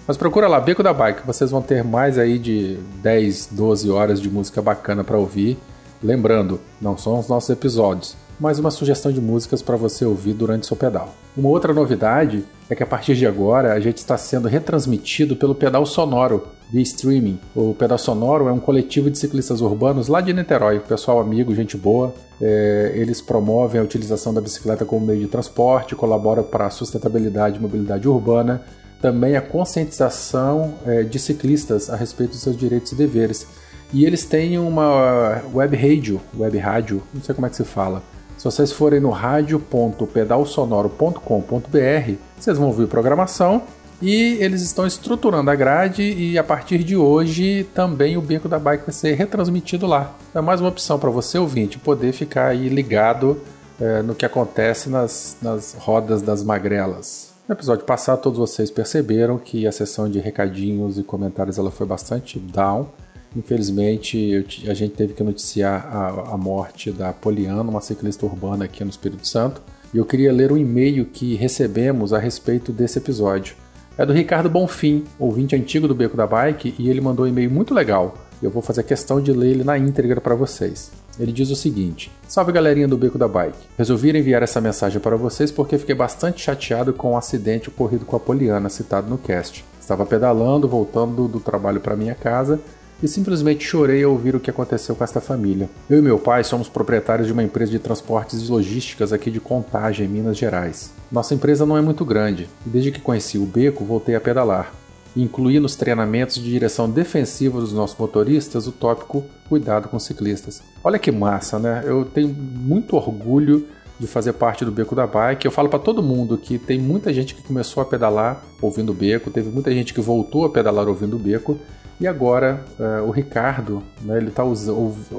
Mas procura lá, Beco da Bike, vocês vão ter mais aí de 10, 12 horas de música bacana para ouvir. Lembrando, não são os nossos episódios, mais uma sugestão de músicas para você ouvir durante seu pedal. Uma outra novidade é que a partir de agora a gente está sendo retransmitido pelo Pedal Sonoro via streaming. O Pedal Sonoro é um coletivo de ciclistas urbanos lá de Niterói, pessoal amigo, gente boa. É, eles promovem a utilização da bicicleta como meio de transporte, colaboram para a sustentabilidade e mobilidade urbana, também a conscientização é, de ciclistas a respeito dos seus direitos e deveres. E eles têm uma web rádio, web rádio, não sei como é que se fala, se vocês forem no radio.pedalsonoro.com.br, vocês vão ouvir programação e eles estão estruturando a grade e a partir de hoje também o Beco da Bike vai ser retransmitido lá. É mais uma opção para você ouvinte poder ficar aí ligado é, no que acontece nas, nas rodas das magrelas. No episódio passado todos vocês perceberam que a sessão de recadinhos e comentários ela foi bastante down. Infelizmente, a gente teve que noticiar a, a morte da Poliana, uma ciclista urbana aqui no Espírito Santo. E eu queria ler um e-mail que recebemos a respeito desse episódio. É do Ricardo Bonfim, ouvinte antigo do Beco da Bike, e ele mandou um e-mail muito legal. Eu vou fazer questão de ler ele na íntegra para vocês. Ele diz o seguinte: Salve galerinha do Beco da Bike. Resolvi enviar essa mensagem para vocês porque fiquei bastante chateado com o acidente ocorrido com a Poliana citado no cast. Estava pedalando, voltando do trabalho para minha casa e simplesmente chorei ao ouvir o que aconteceu com esta família. Eu e meu pai somos proprietários de uma empresa de transportes e logísticas aqui de Contagem, em Minas Gerais. Nossa empresa não é muito grande e desde que conheci o beco voltei a pedalar. Incluí nos treinamentos de direção defensiva dos nossos motoristas o tópico cuidado com ciclistas. Olha que massa, né? Eu tenho muito orgulho de fazer parte do Beco da Bike. Eu falo para todo mundo que tem muita gente que começou a pedalar ouvindo o Beco, teve muita gente que voltou a pedalar ouvindo o Beco e agora uh, o Ricardo, né, ele está us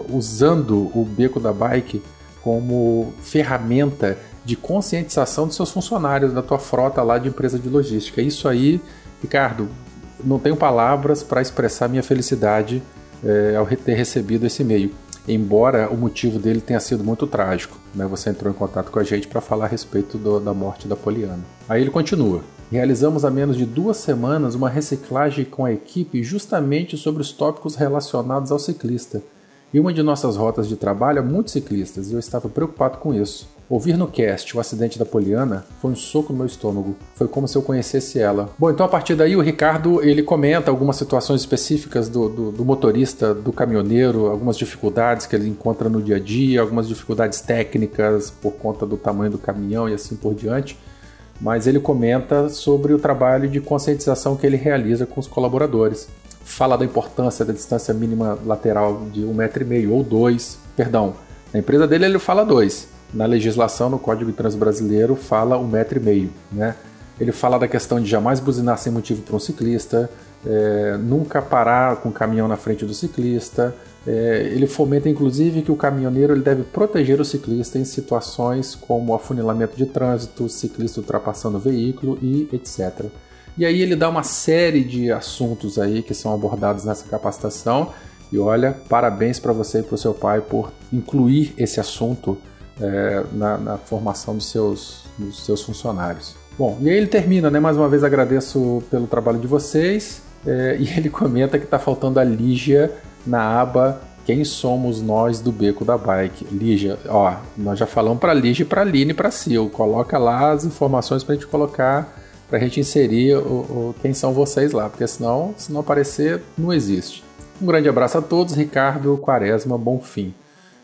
usando o beco da bike como ferramenta de conscientização dos seus funcionários da tua frota lá de empresa de logística. Isso aí, Ricardo, não tenho palavras para expressar minha felicidade é, ao ter recebido esse e-mail. Embora o motivo dele tenha sido muito trágico, né? Você entrou em contato com a gente para falar a respeito do, da morte da Poliana. Aí ele continua. Realizamos há menos de duas semanas uma reciclagem com a equipe justamente sobre os tópicos relacionados ao ciclista. E uma de nossas rotas de trabalho há muitos ciclistas e eu estava preocupado com isso. Ouvir no cast o acidente da Poliana foi um soco no meu estômago. Foi como se eu conhecesse ela. Bom, então a partir daí o Ricardo ele comenta algumas situações específicas do, do, do, motorista, do caminhoneiro, algumas dificuldades que ele encontra no dia a dia, algumas dificuldades técnicas por conta do tamanho do caminhão e assim por diante. Mas ele comenta sobre o trabalho de conscientização que ele realiza com os colaboradores. Fala da importância da distância mínima lateral de um metro e meio ou dois, perdão. Na empresa dele ele fala dois. Na legislação, no Código de Trânsito Brasileiro, fala um metro e meio, né? Ele fala da questão de jamais buzinar sem motivo para um ciclista, é, nunca parar com o caminhão na frente do ciclista. É, ele fomenta inclusive que o caminhoneiro ele deve proteger o ciclista em situações como afunilamento de trânsito, ciclista ultrapassando o veículo e etc. E aí ele dá uma série de assuntos aí que são abordados nessa capacitação. E olha, parabéns para você e para o seu pai por incluir esse assunto é, na, na, formação dos seus, dos seus funcionários. Bom, e aí ele termina, né? Mais uma vez agradeço pelo trabalho de vocês. É, e ele comenta que está faltando a Lígia na aba Quem Somos Nós do Beco da Bike. Lígia, ó, nós já falamos para Lígia, para Aline e para Sil. Coloca lá as informações para a gente colocar, para a gente inserir o, o, quem são vocês lá, porque senão, se não aparecer, não existe. Um grande abraço a todos, Ricardo Quaresma, bom fim.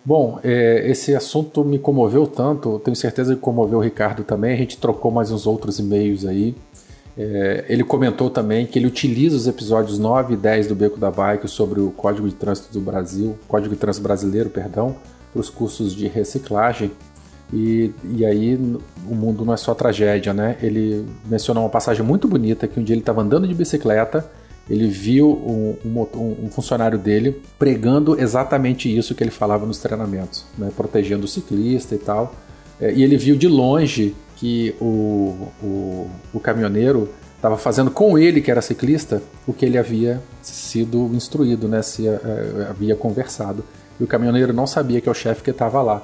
Bom, é, esse assunto me comoveu tanto, tenho certeza que comoveu o Ricardo também. A gente trocou mais uns outros e-mails aí. É, ele comentou também que ele utiliza os episódios 9 e 10 do Beco da Bike sobre o Código de Trânsito do Brasil, Código de Trânsito Brasileiro, perdão, para os cursos de reciclagem. E, e aí o mundo não é só tragédia, né? Ele mencionou uma passagem muito bonita que um dia ele estava andando de bicicleta, ele viu um, um, um, funcionário dele pregando exatamente isso que ele falava nos treinamentos, né? protegendo o ciclista e tal. É, e ele viu de longe que o, o, o caminhoneiro estava fazendo com ele, que era ciclista, o que ele havia sido instruído, né? Se uh, havia conversado. E o caminhoneiro não sabia que é o chefe que estava lá.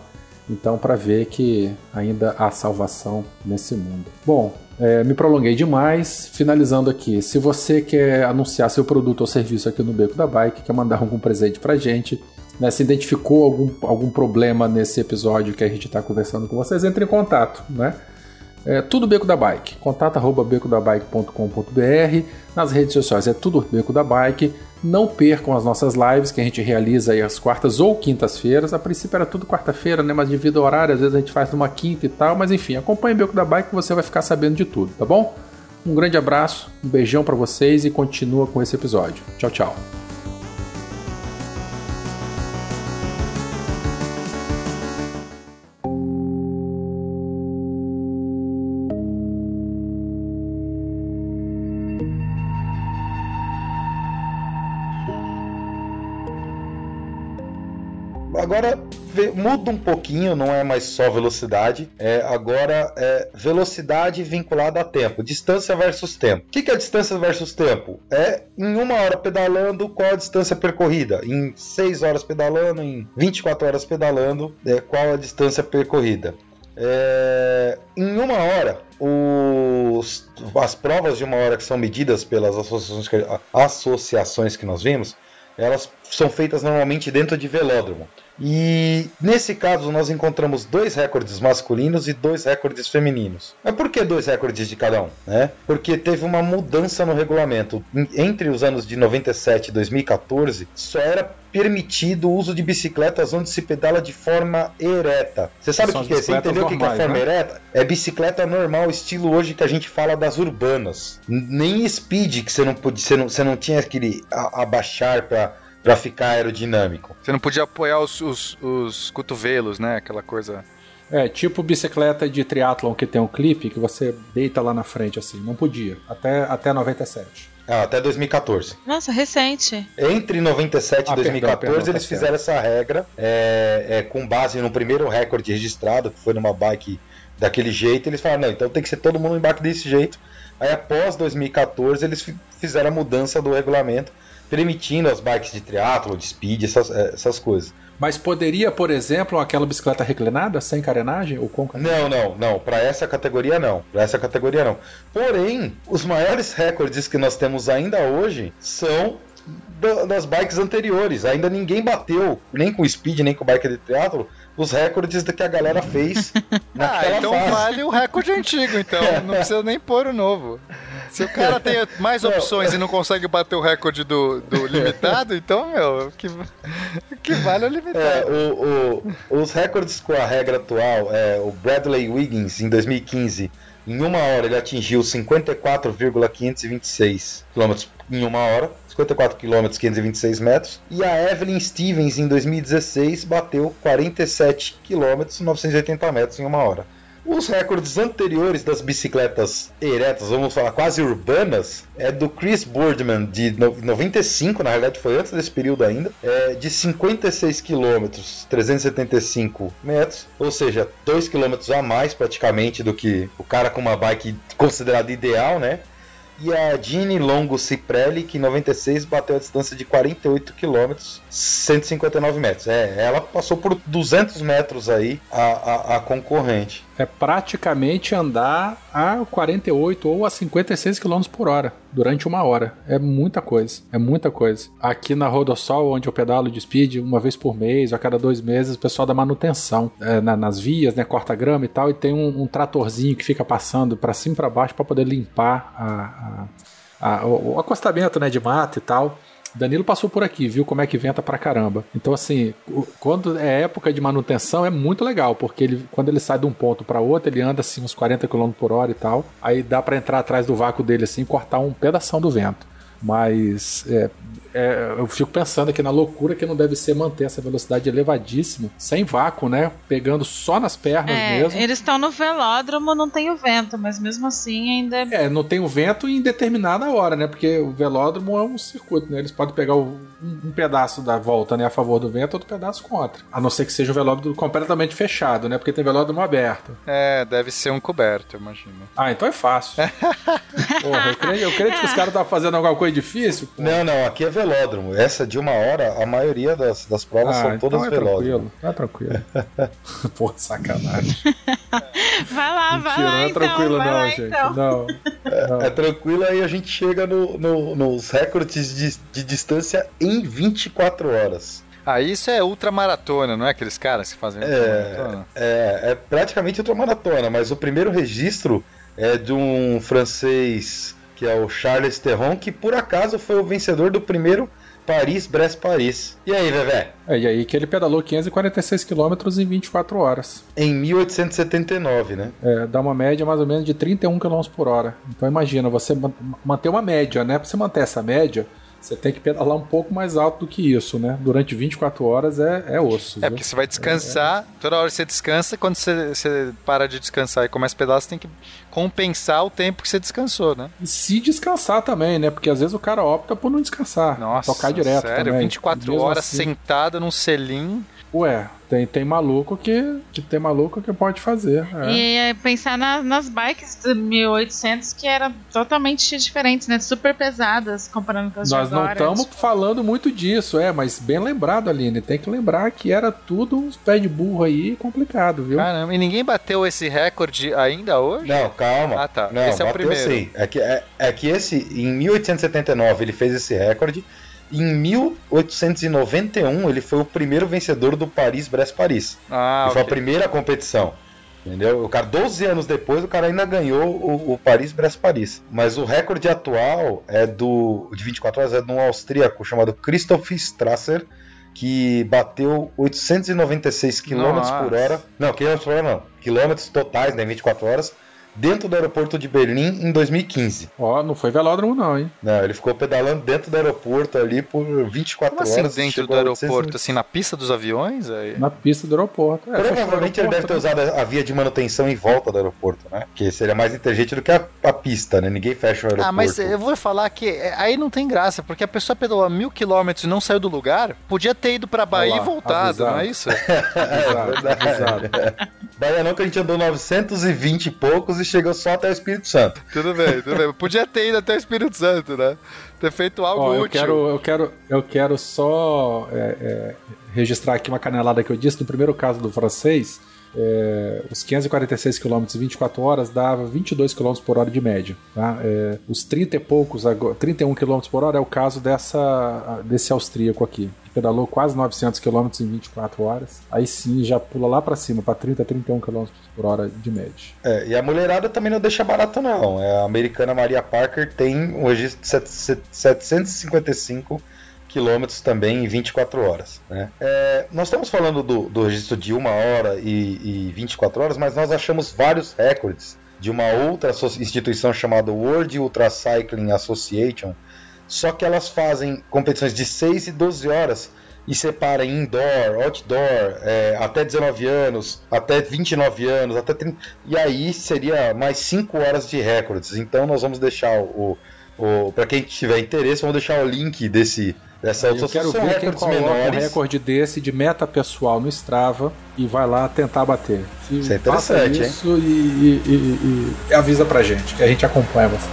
Então, para ver que ainda há salvação nesse mundo. Bom, é, me prolonguei demais. Finalizando aqui, se você quer anunciar seu produto ou serviço aqui no Beco da Bike, quer mandar algum presente para gente, né, se identificou algum, algum problema nesse episódio que a gente está conversando com vocês, entre em contato, né? É tudo Beco da Bike. Contato arroba becodabike.com.br. Nas redes sociais é tudo Beco da Bike. Não percam as nossas lives que a gente realiza aí às quartas ou quintas-feiras. A princípio era tudo quarta-feira, né? Mas devido ao horário, às vezes a gente faz numa quinta e tal. Mas enfim, acompanhe o Beco da Bike que você vai ficar sabendo de tudo, tá bom? Um grande abraço, um beijão para vocês e continua com esse episódio. Tchau, tchau. Agora muda um pouquinho, não é mais só velocidade, é, agora é velocidade vinculada a tempo, distância versus tempo. O que, que é distância versus tempo? É em uma hora pedalando, qual a distância percorrida? Em 6 horas pedalando, em 24 horas pedalando, é, qual a distância percorrida? É, em uma hora, os, as provas de uma hora que são medidas pelas associações que, associações que nós vimos, elas são feitas normalmente dentro de velódromo. E nesse caso nós encontramos dois recordes masculinos e dois recordes femininos. Mas por que dois recordes de cada um? Né? Porque teve uma mudança no regulamento. Entre os anos de 97 e 2014, só era permitido o uso de bicicletas onde se pedala de forma ereta. Você sabe o que, que é? Você entendeu o que é forma né? ereta? É bicicleta normal, estilo hoje que a gente fala das urbanas. Nem speed, que você não, podia, você não, você não tinha que abaixar para para ficar aerodinâmico. Você não podia apoiar os, os, os, cotovelos, né? Aquela coisa. É, tipo bicicleta de triatlon que tem um clipe que você deita lá na frente assim. Não podia. Até, até 97. Ah, até 2014. Nossa, recente. Entre 97 e ah, 2014, perdão, perdão, eles tá fizeram essa regra é, é, com base no primeiro recorde registrado, que foi numa bike daquele jeito. Eles falaram, não, então tem que ser todo mundo em bike desse jeito. Aí após 2014, eles fizeram a mudança do regulamento permitindo as bikes de triatlo, de speed, essas, eh, essas coisas. Mas poderia, por exemplo, aquela bicicleta reclinada, sem carenagem ou com carenagem? Não, não, não. Para essa categoria não. Para essa categoria não. Porém, os maiores recordes que nós temos ainda hoje são das bikes anteriores. Ainda ninguém bateu, nem com speed, nem com bike de triatlo, os recordes que a galera fez naquela Ah, então fase. vale o recorde antigo, então. Não precisa nem pôr o novo. Se o cara tem mais opções e não consegue bater o recorde do, do limitado, então, meu, o que, o que vale é o limitado. É, o, o, os recordes com a regra atual, é, o Bradley Wiggins, em 2015, Em uma hora ele atingiu 54,526 km em uma hora, 54 km 526 metros. E a Evelyn Stevens em 2016 bateu 47 km 980 metros em uma hora. Os recordes anteriores das bicicletas eretas, vamos falar quase urbanas, é do Chris Boardman de 95, na realidade foi antes desse período ainda, é de 56 km, 375 metros, ou seja, 2 km a mais praticamente do que o cara com uma bike considerada ideal, né? E a Gini Longo Ciprelli, que em 96 bateu a distância de 48 km, 159 metros. É, ela passou por 200 metros aí a, a, a concorrente é praticamente andar a 48 ou a 56 km por hora durante uma hora. É muita coisa, é muita coisa. Aqui na Rodossol, onde eu pedalo de speed, uma vez por mês, a cada dois meses, o pessoal da manutenção é, na, nas vias, né, corta grama e tal, e tem um, um tratorzinho que fica passando para cima e para baixo para poder limpar a, a, a, o, acostamento né, de mato e tal. Danilo passou por aqui, viu como é que venta pra caramba. Então, assim, quando é época de manutenção, é muito legal, porque ele, quando ele sai de um ponto para outro, ele anda assim uns 40 km por hora e tal. Aí dá para entrar atrás do vácuo dele assim e cortar um pedaço do vento. Mas é, é, eu fico pensando aqui na loucura que não deve ser manter essa velocidade elevadíssima, sem vácuo, né? Pegando só nas pernas é, mesmo. Eles estão no velódromo, não tem o vento, mas mesmo assim ainda. É, não tem o vento em determinada hora, né? Porque o velódromo é um circuito, né? Eles podem pegar o, um, um, pedaço da volta, né? A favor do vento, outro pedaço contra. A não ser que seja o velódromo completamente fechado, né? Porque tem velódromo aberto. É, deve ser um coberto, imagino. Ah, então é fácil. Porra, eu creio, eu creio que os caras estavam fazendo alguma coisa difícil. Porra. Não, não, aqui é velódromo velódromo. Essa de uma hora, a maioria das, das provas ah, são então todas é velódromo. Tranquilo, é tranquilo. Pô, sacanagem. vai lá, vai lá. Não é então, tranquilo, não, lá, gente. Então. Não, não. É, é, tranquilo, aí a gente chega no, no, nos recordes de, de distância em 24 horas. Ah, isso é ultramaratona, não é aqueles caras que fazem é, é, é praticamente ultramaratona, mas o primeiro registro é de um francês que é o Charles Terron, que por acaso foi o vencedor do primeiro Paris-Brest-Paris. E aí, Vevé? É, e aí que ele pedalou 546 km em 24 horas. Em 1879, né? É, dá uma média mais ou menos de 31 km por hora. Então imagina, você manter uma média, né? Pra você manter essa média, você tem que pedalar um pouco mais alto do que isso, né? Durante 24 horas é, é osso. É, viu? porque você vai descansar, é, toda hora você descansa, quando você, você para de descansar e começa a pedalar, você tem que compensar o tempo que você descansou, né? E se descansar também, né? Porque às vezes o cara opta por não descansar. Nossa, tocar direto sério? também. 24 horas assim, sentado num selim Ué, tem, tem maluco que, que tem maluco que pode fazer. É. E é, pensar na, nas bikes de 1800 que eram totalmente diferentes, né? Super pesadas comparando com as Nós de não estamos falando muito disso, é, mas bem lembrado, Aline. Tem que lembrar que era tudo uns pés de burro aí complicado, viu? Caramba, e ninguém bateu esse recorde ainda hoje? Não, calma. Ah, tá. Não, esse é o primeiro. Sim. É que, é, é que esse, em 1879, ele fez esse recorde. Em 1891, ele foi o primeiro vencedor do Paris-Brest-Paris. Ah, foi a primeira competição. Entendeu? O cara, 12 anos depois, o cara ainda ganhou o, o Paris-Brest-Paris. Mas o recorde atual é do de 24 horas é de um austríaco chamado Christoph Strasser, que bateu 896 km por hora. Não, quilômetros por hora não. Quilômetros totais, né, em 24 horas dentro do aeroporto de Berlim em 2015. Ó, oh, não foi velódromo não, hein? Não, ele ficou pedalando dentro do aeroporto ali por 24 Como horas. Assim dentro do aeroporto, assim, na pista dos aviões? Aí... Na pista do aeroporto. É, Provavelmente ele deve ter né? usado a via de manutenção em volta do aeroporto, né? Que seria mais inteligente do que a, a, pista, né? Ninguém fecha o aeroporto. Ah, mas eu vou falar que é, aí não tem graça, porque a pessoa pedalou mil quilômetros e não saiu do lugar, podia ter ido pra Bahia Olá, e voltado, avisado. não é isso? é, verdade. Bahia não, que a gente andou 920 e poucos e chegou só até o Espírito Santo. Tudo bem, tudo bem. Podia ter ido até o Espírito Santo, né? Ter feito algo Ó, eu útil. Quero, eu, quero, eu quero só é, é, registrar aqui uma canelada que eu disse. No primeiro caso do francês, é, os 546 km em 24 horas dava 22 km por hora de média. Tá? É, os 30 e poucos, 31 km por hora é o caso dessa, desse austríaco aqui pedalou quase 900 km em 24 horas. Aí sim já pula lá para cima, para 30 a 31 km por hora de média. É, e a mulherada também não deixa barato, não. É, a americana Maria Parker tem um registro de 755 quilômetros também em 24 horas. Né? É, nós estamos falando do, do registro de uma hora e, e 24 horas, mas nós achamos vários recordes de uma outra instituição chamada World Ultra Cycling Association, só que elas fazem competições de 6 e 12 horas e separa indoor, outdoor, é, até 19 anos, até 29 anos, até 30, e aí seria mais 5 horas de recordes. Então nós vamos deixar o, o para quem tiver interesse, vamos deixar o link desse dessa Eu quero ver quem coloca menores. um recorde desse de meta pessoal no Strava e vai lá tentar bater. Se isso é interessante, isso hein? E, e, e, e avisa pra gente, que a gente acompanha vocês.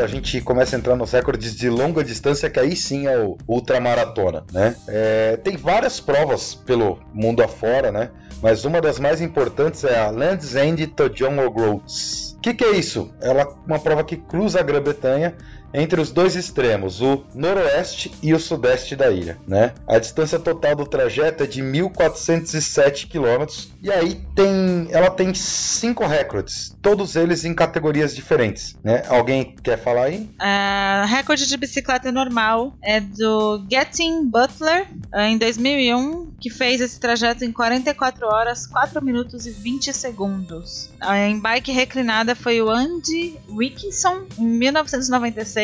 Agora a gente começa a entrar nos recordes de longa distância, que aí sim é o ultramaratona, né? É, tem várias provas pelo mundo afora, né? Mas uma das mais importantes é a Land's End to John O'Groats. O que, que, é isso? Ela é uma prova que cruza a Grã-Bretanha entre os dois extremos, o noroeste e o sudeste da ilha. Né? A distância total do trajeto é de 1.407 km e aí tem, ela tem cinco recordes, todos eles em categorias diferentes. Né? Alguém quer falar aí? Uh, recorde de bicicleta normal é do Getting Butler uh, em 2001, que fez esse trajeto em 44 horas, 4 minutos e 20 segundos. Uh, em bike reclinada foi o Andy Wickinson em 1996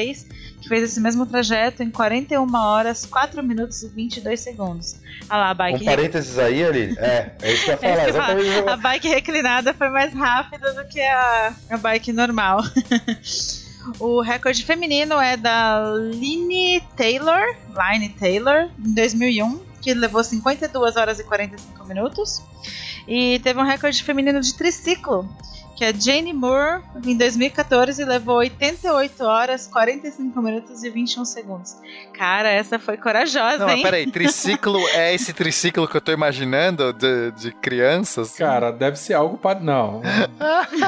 que fez esse mesmo trajeto em 41 horas, 4 minutos e 22 segundos. Ah lá, a bike. Um parênteses aí, ali. É, é isso que eu ia falar. É a bike reclinada foi mais rápida do que a, a bike normal. O recorde feminino é da Line Taylor, Line Taylor, em 2001, que levou 52 horas e 45 minutos. E teve um recorde feminino de triciclo, que é Jane Moore, em 2014, levou 88 horas, 45 minutos e 21 segundos. Cara, essa foi corajosa, Não, hein? Não, peraí, triciclo é esse triciclo que eu tô imaginando de, de crianças? Cara, deve ser algo para. Não.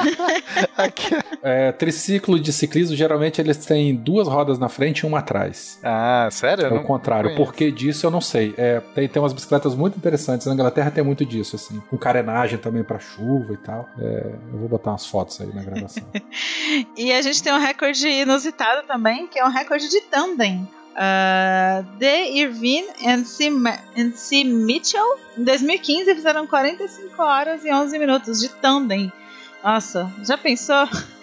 é, triciclo de ciclismo, geralmente eles têm duas rodas na frente e uma atrás. Ah, sério? É o contrário. O porquê disso eu não sei. É, tem, tem umas bicicletas muito interessantes. Na Inglaterra tem muito disso, assim. Com carenagem também para chuva e tal. É, eu vou botar umas fotos aí na gravação. e a gente tem um recorde inusitado também, que é um recorde de tandem. Uh, The Irvine and C, C. Mitchell, em 2015, fizeram 45 horas e 11 minutos de tandem. Nossa, já pensou?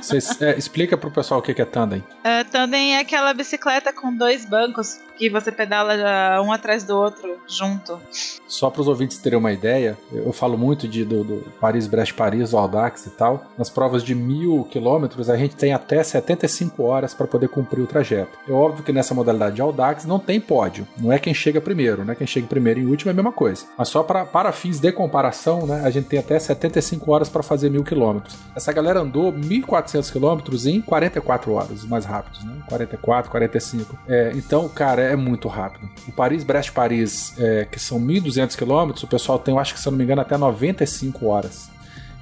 Você é, explica pro pessoal o que é tandem. Uh, tandem é aquela bicicleta com dois bancos que você pedala um atrás do outro junto. Só para os ouvintes terem uma ideia, eu falo muito de, do, do Paris-Brest-Paris, Audax e tal. Nas provas de mil quilômetros, a gente tem até 75 horas para poder cumprir o trajeto. É óbvio que nessa modalidade de Audax não tem pódio. Não é quem chega primeiro, né? Quem chega primeiro e último é a mesma coisa. Mas só pra, para fins de comparação, né? A gente tem até 75 horas para fazer mil quilômetros. Essa galera andou 1.400 quilômetros em 44 horas, mais rápidos, né? 44, 45. É, então, cara, é muito rápido. O Paris-Brest-Paris, é, que são 1.200 quilômetros, o pessoal tem, eu acho que se eu não me engano, até 95 horas.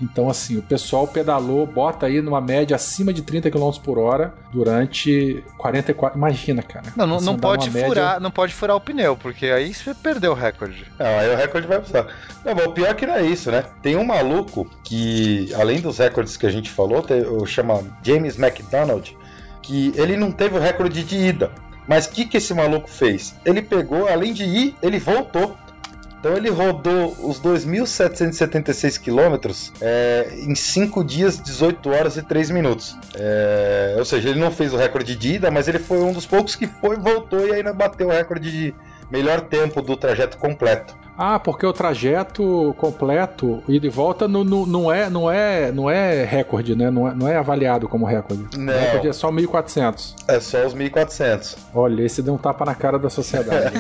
Então, assim, o pessoal pedalou, bota aí numa média acima de 30 km por hora durante 44. Imagina, cara. Não, não, não pode furar, média... não pode furar o pneu, porque aí você perdeu o recorde. Não, aí o recorde vai precisar. Não, mas o pior é que não é isso, né? Tem um maluco que, além dos recordes que a gente falou, chama James McDonald, que ele não teve o recorde de ida. Mas o que, que esse maluco fez? Ele pegou, além de ir, ele voltou. Então ele rodou os 2.776 quilômetros é, em 5 dias, 18 horas e 3 minutos. É, ou seja, ele não fez o recorde de ida, mas ele foi um dos poucos que foi, voltou e ainda bateu o recorde de melhor tempo do trajeto completo. Ah, porque o trajeto completo, ida e volta, não, não, não, é, não, é, não é recorde, né? Não é, não é avaliado como recorde. Não. O recorde é só 1.400. É só os 1.400. Olha, esse deu um tapa na cara da sociedade.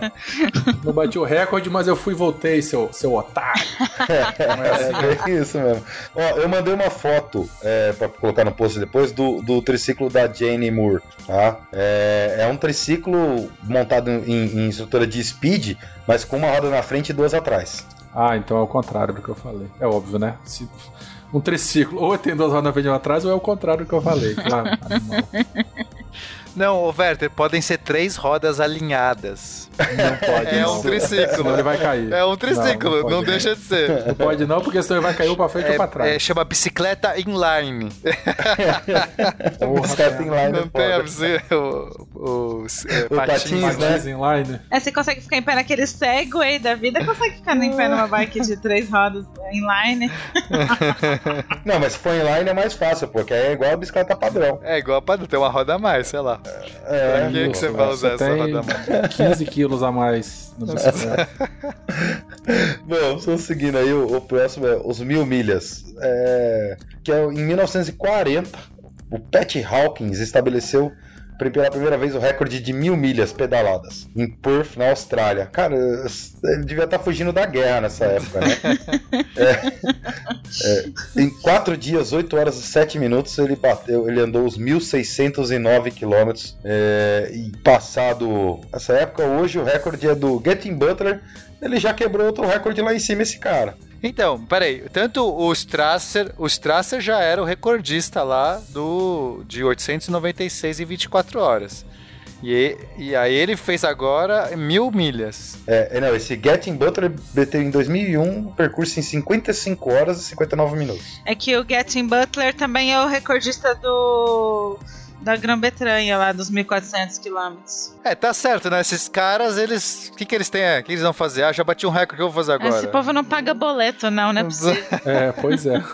não bati o recorde, mas eu fui e voltei, seu, seu otário. Não é, assim. é isso mesmo. Ó, eu mandei uma foto é, pra colocar no post depois do, do triciclo da Jane Moore. Tá? É, é um triciclo montado em, em estrutura de speed, mas com uma roda na frente e duas atrás. Ah, então é o contrário do que eu falei. É óbvio, né? Se um triciclo ou tem duas rodas na frente e uma atrás, ou é o contrário do que eu falei, claro. Não, ô Werther, podem ser três rodas alinhadas. Não pode. É não. um triciclo. Senão ele vai cair. É um triciclo, Não, não, não deixa de ser. Não pode não, porque senão ele vai cair ou pra frente ou pra É, trás. é, chama bicicleta inline. Bicicleta inline não é tem a foda. ver o, o, é, O patins, né? Patins inline. É, você consegue ficar em pé naquele Segway da vida, consegue ficar em pé numa bike de três rodas inline. Não, mas se for inline é mais fácil, porque é igual a bicicleta padrão. É igual pra ter uma roda a mais, sei lá. É, Pra que, que você vai usar essa tem roda a mais? 15 quilos a mais no bicicleta. Bom, vamos seguindo aí, o, o próximo é os mil milhas. É, que é em 1940, o Pat Hawkins estabeleceu pela primeira vez o recorde de mil milhas pedaladas em Perth, na Austrália. Cara, ele devia estar fugindo da guerra nessa época, né? É, é, em 4 dias, 8 horas e 7 minutos, ele bateu, ele andou os 1.609 quilômetros. É, e passado essa época, hoje o recorde é do Getting Butler. Ele já quebrou outro recorde lá em cima, esse cara. Então, peraí, tanto o Strasser, o Strasser já era o recordista lá do de 896 em 24 horas. E, e aí ele fez agora mil milhas. É, é, não, esse Getting Butler bateu em 2001 um percurso em 55 horas e 59 minutos. É que o Getting Butler também é o recordista do da Grã-Bretanha lá dos 1400 quilômetros. É, tá certo, né? Esses caras, eles. O que, que eles têm? O que eles vão fazer? Ah, já bati um recorde, o que eu vou fazer agora? Esse povo não paga boleto, não, não é possível. É, pois é.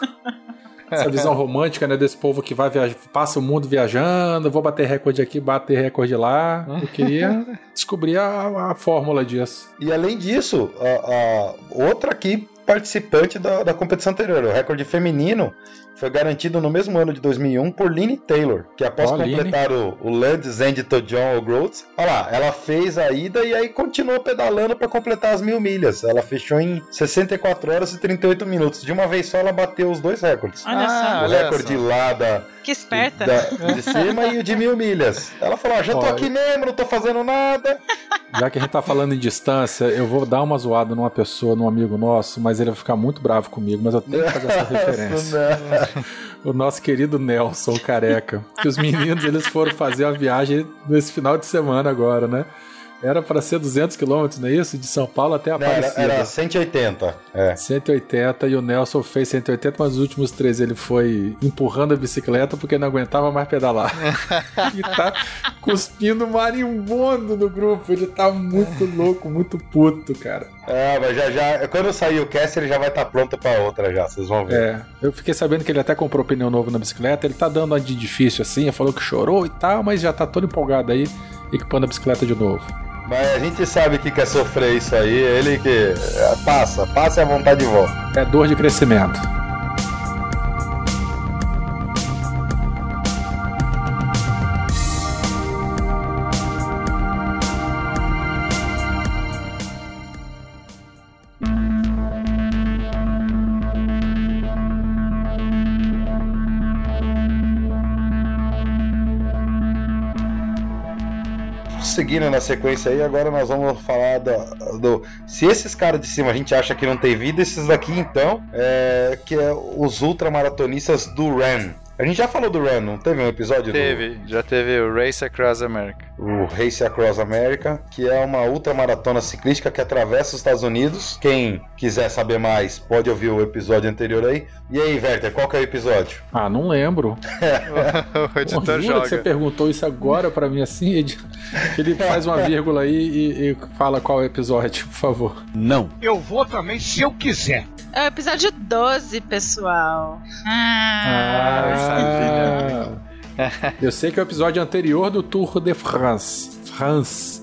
Essa visão romântica, né, desse povo que vai viajar, passa o mundo viajando, vou bater recorde aqui, bater recorde lá. Eu queria descobrir a, a fórmula disso. E além disso, a, a outra aqui participante da, da competição anterior, o recorde feminino, foi garantido no mesmo ano de 2001 por Lynn Taylor, que após Ó, completar o, o Land's End to John O'Groats, olha lá, ela fez a ida e aí continuou pedalando para completar as mil milhas. Ela fechou em 64 horas e 38 minutos. De uma vez só, ela bateu os dois recordes. Olha Ah, só, o olha recorde só. lá da, que esperta. da- de cima e o de mil milhas. Ela falou: ah, já tô Olha. aqui mesmo, não tô fazendo nada. Já que a gente tá falando em distância, eu vou dar uma zoada numa pessoa, num amigo nosso, mas ele vai ficar muito bravo comigo, mas eu tenho que fazer essa referência. O nosso querido Nelson Careca. Que os meninos eles foram fazer uma viagem nesse final de semana agora, né? Era para ser 200 quilômetros, não é isso? De São Paulo até Não, era, Aparecida. era 180. É. 180 e o Nelson fez 180, mas os últimos três ele foi empurrando a bicicleta porque não aguentava mais pedalar. e tá cuspindo marimbondo no grupo. Ele tá muito louco, muito puto, cara. Ah, mas já já. Quando sair o cast, ele já vai estar pronto pra outra já, vocês vão ver. É, eu fiquei sabendo que ele até comprou pneu novo na bicicleta. Ele tá dando uma de difícil assim, ele falou que chorou e tal, mas já tá todo empolgado aí, equipando a bicicleta de novo. Mas a gente sabe que quer sofrer isso aí, ele que. é, Passa, passa e a vontade de volta. É dor de crescimento. Seguindo na sequência aí, agora nós vamos falar da- do. Se esses caras de cima a gente acha que não tem vida, esses daqui então, é, que é os ultramaratonistas do Ran. A gente já falou do Run, não teve um episódio Teve, já teve o Race Across America. do o Race Across America, que é uma ultramaratona ciclística que atravessa os Estados Unidos. Quem quiser saber mais, pode ouvir o episódio anterior aí. E aí, Werther, qual que é o episódio? Ah, não lembro. o Pô, editor jura que você joga. perguntou isso agora pra mim assim? Ed? Ele faz uma vírgula aí e, e fala qual é o episódio, por favor. Não. Eu vou também se eu quiser. É o episódio 12, pessoal. Ah, Ah, eu sei que é o episódio anterior do Tour de France. France.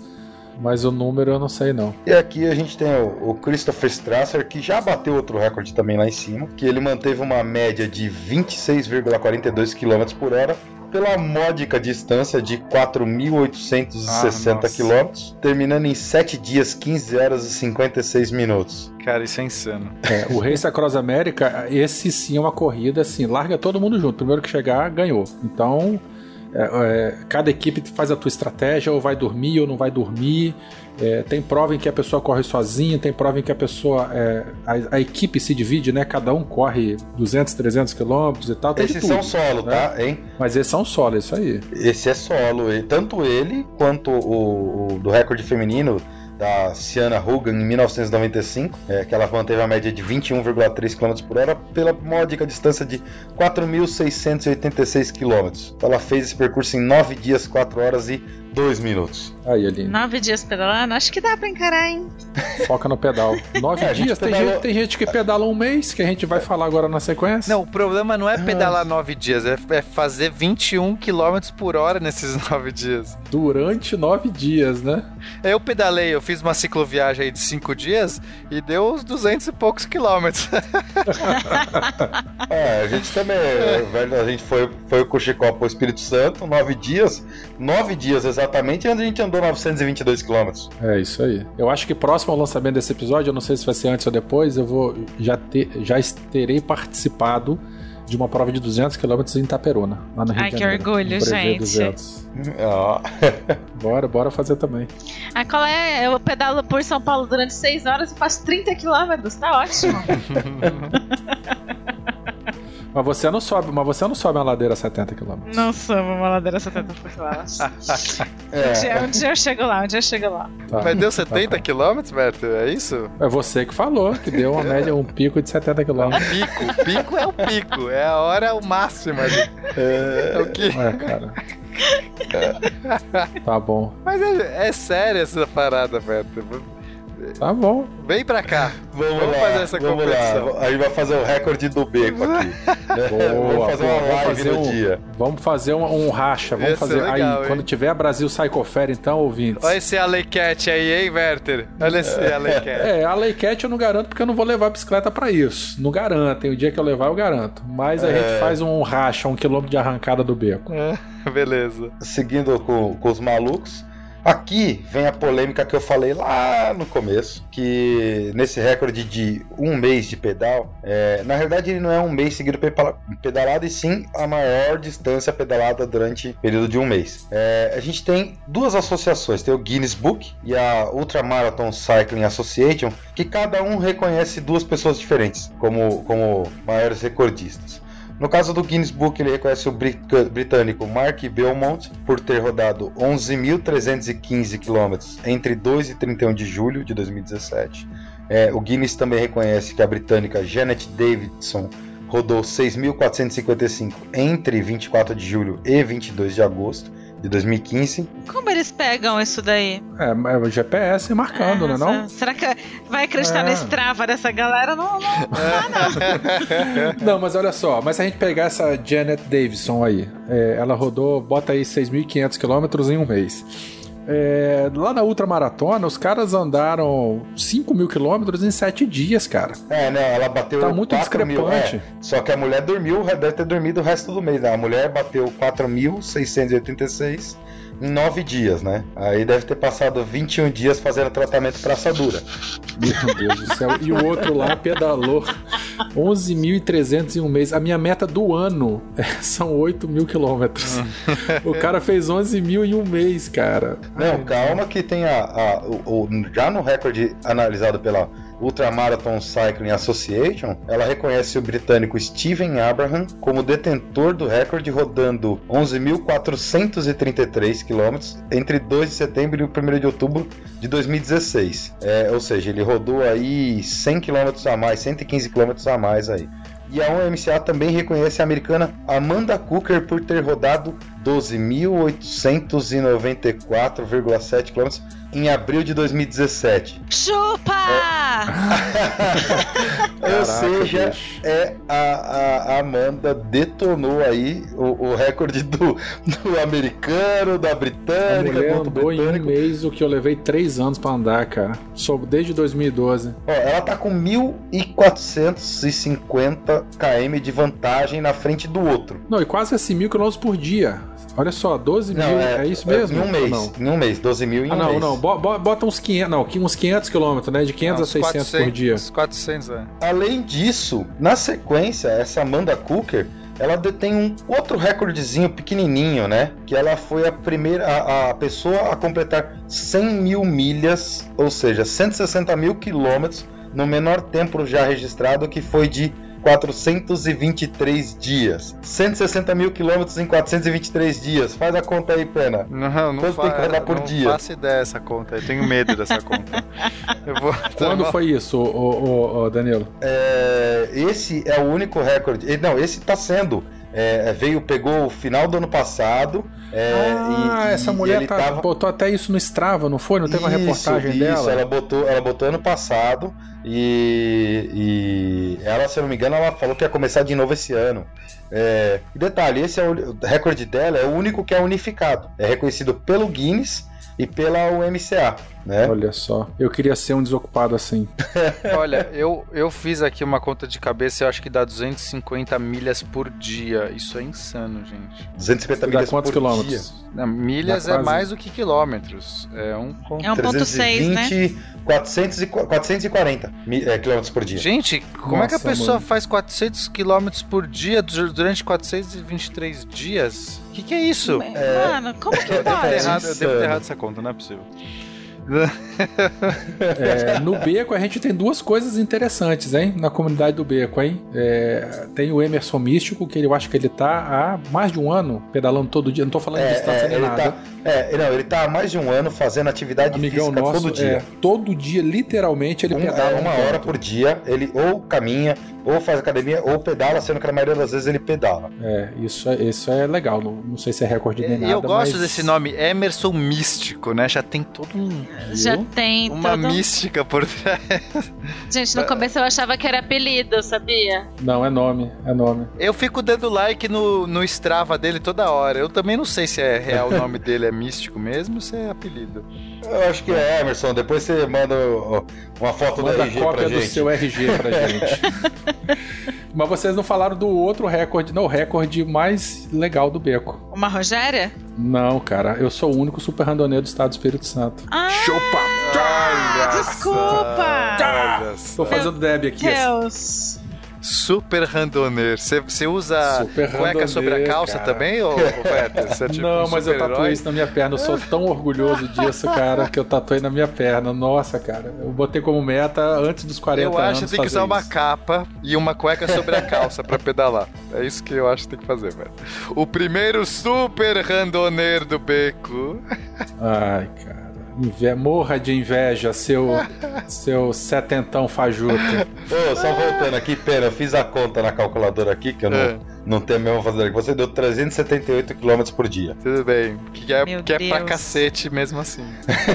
Mas o número eu não sei não. E aqui a gente tem o, o Christopher Strasser, que já bateu outro recorde também lá em cima, que ele manteve uma média de 26,42 km por hora pela módica distância de 4.860 Ah, km, terminando em 7 dias, 15 horas e 56 minutos. Cara, isso é insano. É, o Race Across America, esse sim é uma corrida assim, larga todo mundo junto. Primeiro que chegar, ganhou. Então, É, é, cada equipe faz a tua estratégia, ou vai dormir ou não vai dormir. É, tem prova em que a pessoa corre sozinha, tem prova em que a pessoa. é, a, a equipe se divide, né? Cada um corre 200, 300 quilômetros e tal. Esses tudo, são solo, né? tá? Hein? Mas esses são solo, é isso aí. Esse é solo. E tanto ele quanto o, o do recorde feminino da Ciana Hogan em 1995, é, que ela manteve a média de 21,3 km por hora pela módica distância de 4.686 km. Ela fez esse percurso em 9 dias, 4 horas e 2 minutos. Aí, Aline, Nove dias pedalando, acho que dá pra encarar, hein? foca no pedal. Nove É, a gente dias, tem, pedalou- gente, tem gente que pedala um mês, que a gente vai falar agora na sequência. Não, o problema não é pedalar nove dias, é, é fazer 21 km por hora nesses nove dias. Durante nove dias, né? Eu pedalei, eu fiz uma cicloviagem aí de cinco dias e deu uns 200 e poucos quilômetros. É, a gente também, velho, a gente foi, foi com o Chicó pro Espírito Santo, 9 dias, 9 dias exatamente, e a gente andou 922 km. É isso aí. Eu acho que próximo ao lançamento desse episódio, eu não sei se vai ser antes ou depois, eu vou já ter, já terei participado de uma prova de 200 km em Itaperuna, lá no Rio Ai, de que Janeiro. orgulho, no Brevet gente. 200. Ó, Bora, bora fazer também. Ah, qual é? Eu pedalo por São Paulo durante 6 horas e faço 30 quilômetros, tá ótimo. Mas você não sobe, mas você não sobe uma ladeira a 70 km. Não sou uma ladeira 70 por quilômetro. é, Um dia, um dia eu chego lá, um dia eu chego lá. Tá. Mas deu 70 quilômetros, Beto? É isso? É você que falou que deu uma média, um pico de 70 km. Pico. O pico é o pico. É a hora máxima. ali. É o que... É, cara. Tá bom. Mas é, é sério essa parada, Beto. Tá bom. Vem pra cá. vamos, Vamos lá, fazer essa vamos competição. lá, a gente vai fazer o recorde do beco aqui. Boa, vamos fazer boa. uma live fazer no um- dia. Vamos fazer um, um racha. Vamos Ia fazer. legal, aí, hein? quando tiver Brasil Psychofair, então, ouvintes. Olha esse Alecat aí, hein, Werther? Olha esse. É, a Leicat eu não garanto porque eu não vou levar a bicicleta pra isso. Não garanto. Tem o dia que eu levar, eu garanto. Mas a É. gente faz um racha, um quilômetro de arrancada do beco. Beleza. Seguindo com, com os malucos. Aqui vem a polêmica que eu falei lá no começo, que nesse recorde de um mês de pedal, é, na verdade ele não é um mês seguido pedalado, e sim a maior distância pedalada durante o período de um mês. É, a gente tem duas associações, tem o Guinness Book e a Ultra Marathon Cycling Association, que cada um reconhece duas pessoas diferentes como, como maiores recordistas. No caso do Guinness Book, ele reconhece o brit- britânico Mark Belmont por ter rodado 11.315 km entre 2 e 31 de julho de 2017. É, o Guinness também reconhece que a britânica Janet Davidson rodou 6.455 entre 24 de julho e 22 de agosto de 2015. Como eles pegam isso daí? É, é o GPS marcando, né? Não? Será que vai acreditar É. na Strava dessa galera? Não, não. Não, mas olha só, mas se a gente pegar essa Janet Davidson aí, é, ela rodou, bota aí 6.500 quilômetros em um mês. É, lá na ultramaratona, os caras andaram 5 mil quilômetros em 7 dias, cara. É, não, ela bateu Tá muito 4 mil, discrepante. é. só que a mulher dormiu, deve ter dormido o resto do mês. Né? A mulher bateu 4.686 em 9 dias, né? Aí deve ter passado 21 dias fazendo tratamento pra assadura. Meu Deus do céu. E o outro lá pedalou 11.300 em um mês. A minha meta do ano é, são 8 mil quilômetros. O cara fez 11 mil em um mês, cara. Não, Ai, calma que tem a, a- o, o- já no recorde analisado pela Ultramarathon Cycling Association, ela reconhece o britânico Steven Abraham como detentor do recorde, rodando 11.433 quilômetros entre 2 de setembro e o 1 de outubro de 2016. É, ou seja, ele rodou aí 100 quilômetros a mais, 115 quilômetros a mais aí. E a UMCA também reconhece a americana Amanda Cooker por ter rodado 12.894,7 km em abril de 2017. Chupa! Ou Caraca, seja, bicho. é a, a- a Amanda detonou aí o, o recorde do, do americano, da britânica, outro andou em um britânico. mês o que eu levei 3 anos pra andar, cara. Sou desde 2012. Ó, ela tá com 1.450 km de vantagem na frente do outro. Não, e quase assim, mil quilômetros por dia. Olha só, 12 mil, é, isso mesmo? Em um mês. Não? Em um mês, 12 mil em um Ah, não, mês. não. Bo- Bota uns 500, não, uns 500 quilômetros, né? De 500 a Uns 600 por dia. Uns 400, é. Além disso, na sequência, essa Amanda Cooker ela detém um outro recordezinho pequenininho, né? Que ela foi a primeira, a, a pessoa a completar 100 mil milhas, ou seja, 160 mil quilômetros no menor tempo já registrado, que foi de 423 dias. 160 mil quilômetros em 423 dias. Faz a conta aí, Pena. Não, não, Quanto tem que rodar por não dia? faço ideia dessa conta. Eu tenho medo dessa conta. Eu vou... Quando foi isso, ô, ô, ô, Danilo? É, esse é o único recorde. e- Não, esse tá sendo. É, veio, pegou o final do ano passado. é, ah, e- essa mulher ele tá- tava- botou até isso no Strava, não foi? Não teve uma Isso, reportagem isso, dela? Ela botou, ela botou ano passado e, e ela, se eu não me engano, ela falou que ia começar de novo esse ano. É, detalhe, esse é o, o recorde dela é o único que é unificado. É reconhecido pelo Guinness e pela UMCA, né? Olha só, eu queria ser um desocupado assim. Olha, eu, eu fiz aqui uma conta de cabeça, eu acho que dá 250 milhas por dia. Isso é insano, gente. 250 Dá milhas quantos por quilômetros? dia. Não, milhas é mais do que quilômetros. É um ponto. É 1.6, né? 320, 400 e, 440 mi- é, quilômetros por dia. Gente, como é que a Nossa, pessoa mano. faz 400 quilômetros por dia du- durante 423 dias? O que, que é isso? Mano, como que Eu devo, ter pode? errado, eu devo ter errado essa conta, não é possível. É, no Beco a gente tem duas coisas interessantes, hein? Na comunidade do Beco, hein? É, tem o Emerson Místico, que eu acho que ele tá há mais de um ano pedalando todo dia. Não tô falando de É, distância é, nem ele nada. tá, é, não, ele tá há mais de um ano fazendo atividade Amigão física nosso, todo dia. é, todo dia, literalmente, ele Um- pedala. é, uma um hora por dia, ele ou caminha, ou faz academia, ou pedala, sendo que na maioria das vezes ele pedala. É, isso é, isso é legal. Não, não sei se é recorde nem E nada. eu gosto mas- desse nome, Emerson Místico, né? Já tem todo um. Já Viu? tem Uma todo... mística por trás. Gente, no começo eu achava que era apelido, sabia? Não, é nome, é nome. Eu fico dando like no, no Strava dele toda hora. Eu também não sei se é real o nome dele, é místico mesmo ou se é apelido. Eu acho que é Emerson, depois você manda uma foto do Manda RG cópia pra do gente. seu RG pra gente. Mas vocês não falaram do outro recorde, não, o recorde mais legal do Beco. Uma Rogéria? Não, cara, eu sou o único super randoneiro do estado do Espírito Santo. Ah, Olha desculpa! só, olha Tô fazendo Deb aqui. Deus! Super randoneiro. Você- usa Super cueca sobre a calça cara. também, ô Peter? É tipo não, um mas eu tatuei isso na minha perna. Eu sou tão orgulhoso disso, cara, que eu tatuei na minha perna. Nossa, cara. Eu botei como meta antes dos 40 Eu anos. acho que tem que usar uma isso. capa e uma cueca sobre a calça pra pedalar. É isso que eu acho que tem que fazer, velho. O primeiro super randoneiro do beco. Ai, cara. Inve- Morra de inveja, seu, seu setentão fajuto. Ô, só voltando aqui, pena, eu fiz a conta na calculadora aqui, que eu não, É. não tenho mesmo fazer aqui. Você deu 378 km por dia. Tudo bem. Que é, Meu que é pra cacete mesmo assim.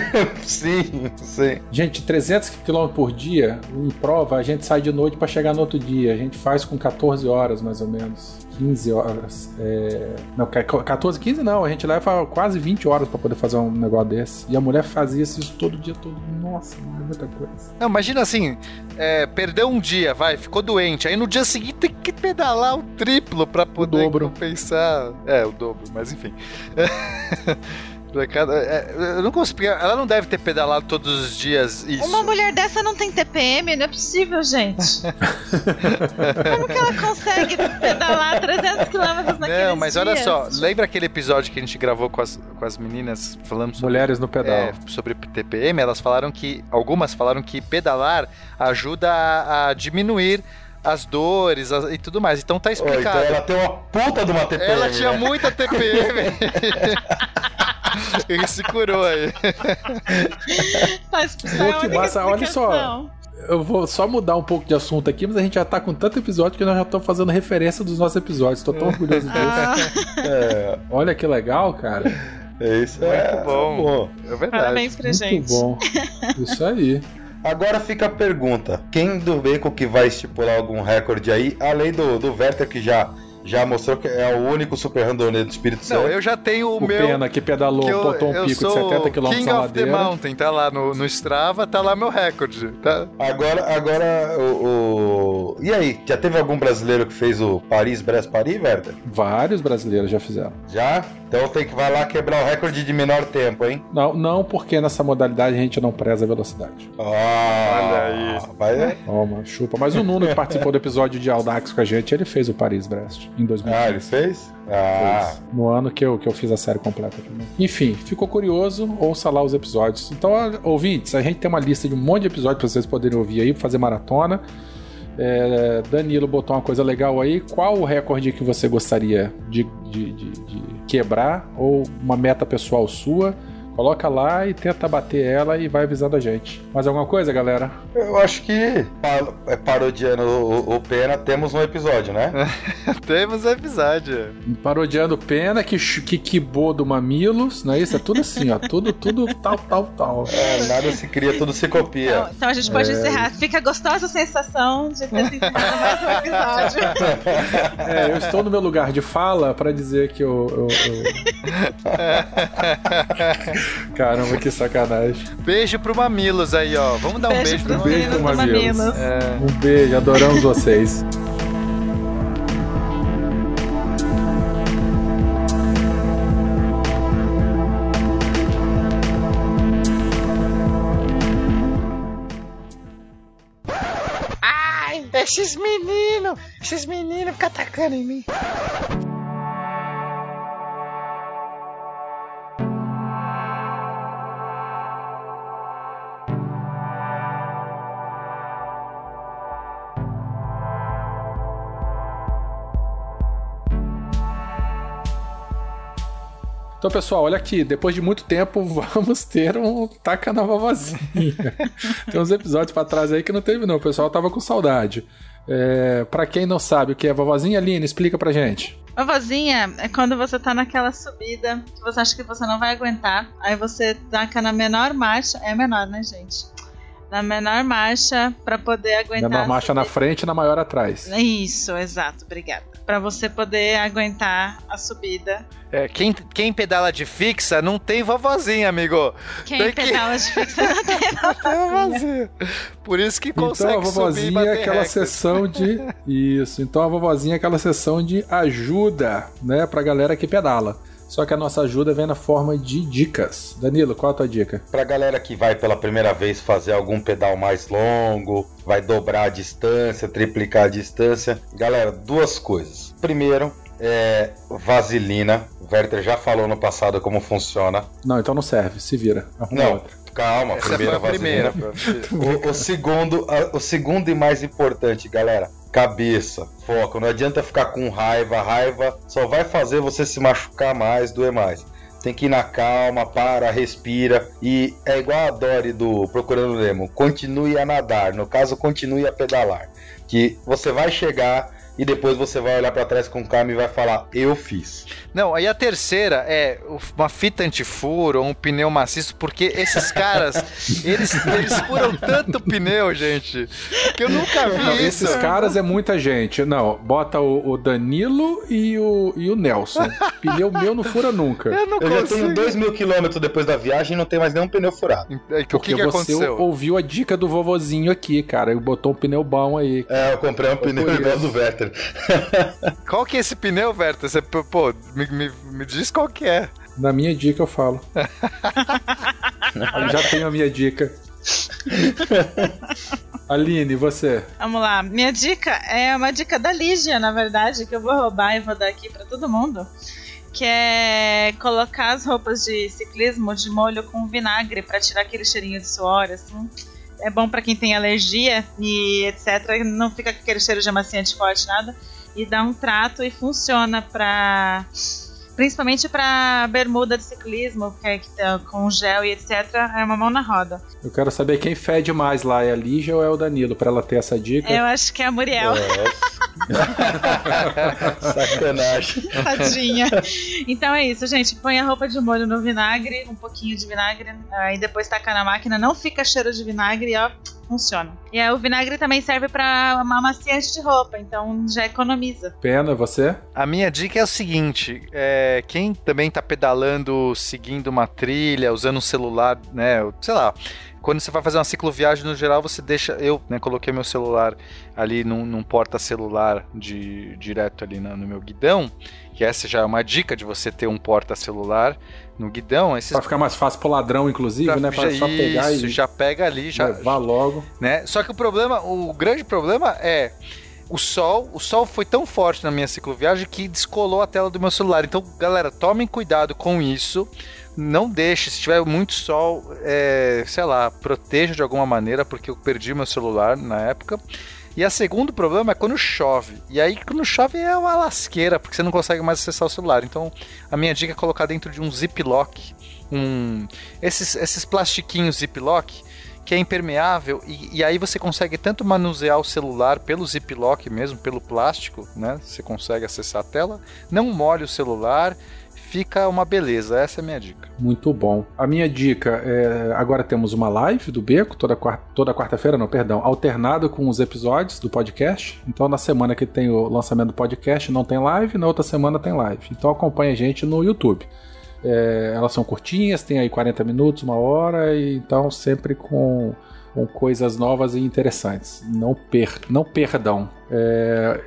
sim, sim. Gente, 300 km por dia, em prova, a gente sai de noite pra chegar no outro dia. A gente faz com 14 horas, mais ou menos. 15 horas. É... Não, 14, 15 não. A gente leva quase 20 horas pra poder fazer um negócio desse. E a mulher fazia isso todo dia, todo. Nossa, é muita coisa. Não, imagina assim, é, perdeu um dia, vai, ficou doente. Aí no dia seguinte tem que pedalar o triplo pra poder dobro. compensar. É, o dobro, mas enfim. Cada- é, eu não consigo. Ela não deve ter pedalado todos os dias isso. Uma mulher dessa não tem TPM? Não é possível, gente. Como que ela consegue pedalar 300 km naquele Não, mas olha só, lembra aquele episódio que a gente gravou com as, com as meninas falando sobre, Mulheres no pedal. é, sobre TPM? Elas falaram que, algumas falaram que pedalar ajuda a, a diminuir as dores as- e tudo mais. Então tá então explicado. ela tem uma puta de uma TPM. Ela tinha né? muita TPM. Ele se curou aí. Mas, Pô, que massa, olha só. Eu vou só mudar um pouco de assunto aqui, mas a gente já tá com tanto episódio que nós já estamos fazendo referência dos nossos episódios. Tô tão orgulhoso disso. Ah, É, Olha que legal, cara. é isso é Muito bom. É verdade. parabéns pra Muito gente. bom. Isso aí. Agora fica a pergunta: quem do Beco que vai estipular algum recorde aí, além do, do Werther que já, já mostrou que é o único super randoneiro do Espírito Não, Santo? eu já tenho o, O meu. Pena que pedalou, que eu, botou um pico de sou 70 km King na of the ladeira. Mountain, tá lá no, no Strava, tá lá meu recorde. Tá? Agora, agora o, o- E aí, já teve algum brasileiro que fez o Paris-Brest-Paris, Werther? Vários brasileiros já fizeram. Já? Então tem que vai lá quebrar o recorde de menor tempo, hein? Não, não porque nessa modalidade a gente não preza a velocidade. Ah, Olha aí. Vai, Toma, chupa. Mas o Nuno que participou do episódio de Audax com a gente, ele fez o Paris-Brest. Em 2015. Ah, ele fez? Ah. Fez. No ano que eu, que eu fiz a série completa também. Enfim, ficou curioso, ouça lá os episódios. Então, ouvintes, a gente tem uma lista de um monte de episódios pra vocês poderem ouvir aí, pra fazer maratona. É, Danilo botou uma coisa legal aí. Qual o recorde que você gostaria de, de, de, de quebrar? Ou uma meta pessoal sua? Coloca lá e tenta bater ela e vai avisando a gente. Mais alguma coisa, galera? Eu acho que, pa- parodiando o, o Pena, temos um episódio, né? Temos um episódio. Parodiando Pena, que, que quibou do Mamilos, não é isso? É tudo assim, ó. Tudo, tudo tal, tal, tal. É, nada se cria, tudo se copia. Então, então a gente pode É. encerrar. Fica gostosa a sensação de ter se encerrado mais um episódio. É, eu estou no meu lugar de fala pra dizer que eu. eu- eu- Caramba, que sacanagem. Beijo pro Mamilos aí, ó. Vamos dar um Beijo beijo, pro pro beijo pro Mamilos. Mamilos. É. Um beijo, adoramos vocês. Ai, esses meninos, esses meninos ficam atacando em mim. Então, pessoal, olha aqui. Depois de muito tempo, vamos ter um Taca na Vovozinha. Tem uns episódios pra trás aí que não teve, não. O pessoal tava com saudade. É, para quem não sabe o que é vovozinha, Aline, explica pra gente. Vovozinha é quando você tá naquela subida que você acha que você não vai aguentar. Aí você taca na menor marcha. É menor, né, gente? Na menor marcha pra poder aguentar. Menor a marcha na frente e na maior atrás. Isso, exato, obrigada. Pra você poder aguentar a subida. É, quem, quem pedala de fixa não tem vovozinha, amigo. Quem Tem que- pedala de fixa não tem Tem vovozinha. Por isso que consegue Então a vovozinha é aquela recorde. sessão de. Isso. Então a vovozinha é aquela sessão de ajuda, né? Pra galera que pedala. Só que a nossa ajuda vem na forma de dicas. Danilo, qual a tua dica? Pra galera que vai pela primeira vez fazer algum pedal mais longo, vai dobrar a distância, triplicar a distância. Galera, duas coisas. Primeiro, é vaselina. O Werther já falou no passado como funciona. Não, então não serve. Se vira. Arruma Não, outra. calma, Essa primeira foi a primeira. vaselina. O, o segundo, a- o segundo e mais importante, galera, cabeça, foco. Não adianta ficar com raiva, raiva só vai fazer você se machucar mais, doer mais. Tem que ir na calma, para, respira. E é igual a Dory do Procurando Nemo. Continue a nadar. No caso, continue a pedalar. Que você vai chegar e depois você vai olhar pra trás com calma e vai falar: Eu fiz. Não, aí a terceira é uma fita antifuro ou um pneu maciço, porque esses caras, eles, eles furam tanto pneu, gente, que eu nunca vi Não, isso. esses caras é muita gente. Não, bota o, o Danilo e o, e o Nelson. Pneu meu não fura nunca. Eu não Eu já tenho 2 mil quilômetros depois da viagem e não tem mais nenhum pneu furado. É, O Porque que, que você aconteceu? ouviu a dica do vovozinho aqui, cara. E botou um pneu bom aí. É, eu comprei um pneu igual do Werther. Qual que é esse pneu, Verta? Você, pô, me, me, me diz qual que é. Na minha dica eu falo. Eu já tenho a minha dica. Aline, você? Vamos lá. Minha dica é uma dica da Lígia, na verdade, que eu vou roubar e vou dar aqui pra todo mundo. Que é colocar as roupas de ciclismo de molho com vinagre pra tirar aquele cheirinho de suor, assim. É bom pra quem tem alergia e etc. Não fica com aquele cheiro de amaciante forte, nada. E dá um trato e funciona pra. Principalmente pra bermuda de ciclismo, que é que tá com gel e etc. É uma mão na roda. Eu quero saber quem fede mais lá, é a Lígia ou é o Danilo, pra ela ter essa dica. Eu acho que é a Muriel. Sacanagem. Tadinha. Então é isso, gente. Põe a roupa de molho no vinagre, um pouquinho de vinagre, aí depois taca na máquina. Não fica cheiro de vinagre, ó, funciona. E aí, o vinagre também serve pra amaciante de roupa, então já economiza. Pena, você? A minha dica é o seguinte: é, quem também tá pedalando, seguindo uma trilha, usando um celular, né? Sei lá. Quando você vai fazer uma cicloviagem, no geral, você deixa. Eu né, coloquei meu celular ali num, num porta-celular de, direto ali na- no, meu guidão. Que essa já é uma dica de você ter um porta-celular no guidão. Esses Pra ficar mais fácil pro ladrão, inclusive, né? Pra só pegar Isso, e já pega ali, já, levar logo. né? Só que o problema, o grande problema é o sol, o sol foi tão forte na minha cicloviagem que descolou a tela do meu celular. Então, galera, tomem cuidado com isso. Não deixe, se tiver muito sol, é, sei lá, proteja de alguma maneira, porque eu perdi meu celular na época. E a segundo problema é quando chove. E aí, quando chove, é uma lasqueira, porque você não consegue mais acessar o celular. Então, a minha dica é colocar dentro de um ziplock, um esses, esses plastiquinhos ziplock que é impermeável e, e, aí você consegue tanto manusear o celular pelo ziplock mesmo, pelo plástico, né? Você consegue acessar a tela, não molhe o celular, fica uma beleza. Essa é a minha dica. Muito bom. A minha dica é agora temos uma live do Beco toda quarta, toda quarta-feira, não, perdão, alternado com os episódios do podcast. Então na semana que tem o lançamento do podcast não tem live, na outra semana tem live. Então acompanha a gente no YouTube. É, elas são curtinhas, tem aí 40 minutos, uma hora, e então sempre com, com coisas novas e interessantes. Não, per, não perdão. É...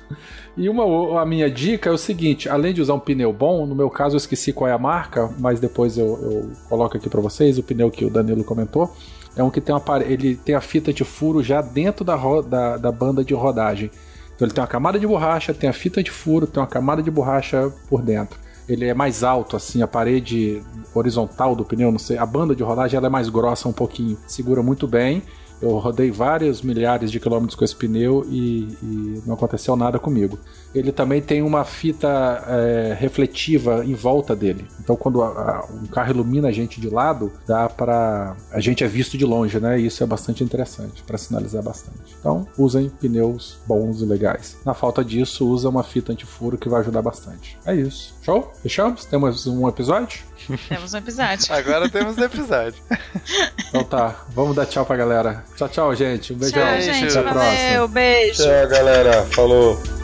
e uma, a minha dica é o seguinte: além de usar um pneu bom, no meu caso eu esqueci qual é a marca, mas depois eu, eu coloco aqui para vocês o pneu que o Danilo comentou. É um que tem uma ele tem a fita de furo já dentro da, da, da banda de rodagem. Então ele tem uma camada de borracha, tem a fita de furo, tem uma camada de borracha por dentro ele é mais alto, assim, a parede horizontal do pneu, não sei, a banda de rodagem ela é mais grossa um pouquinho, segura muito bem. Eu rodei vários milhares de quilômetros com esse pneu e, e não aconteceu nada comigo. Ele também tem uma fita é, refletiva em volta dele. Então, quando a, a, um carro ilumina a gente de lado, dá para a gente é visto de longe, né? E isso é bastante interessante para sinalizar bastante. Então, usem pneus bons e legais. Na falta disso, usa uma fita antifuro que vai ajudar bastante. É isso. Show? Fechamos? Temos um episódio? Temos um episódio. Agora temos um episódio. então tá, vamos dar tchau pra galera. Tchau, tchau, gente. Um beijão. Tchau, gente. Até a Valeu, próxima. beijo. Tchau, galera. Falou.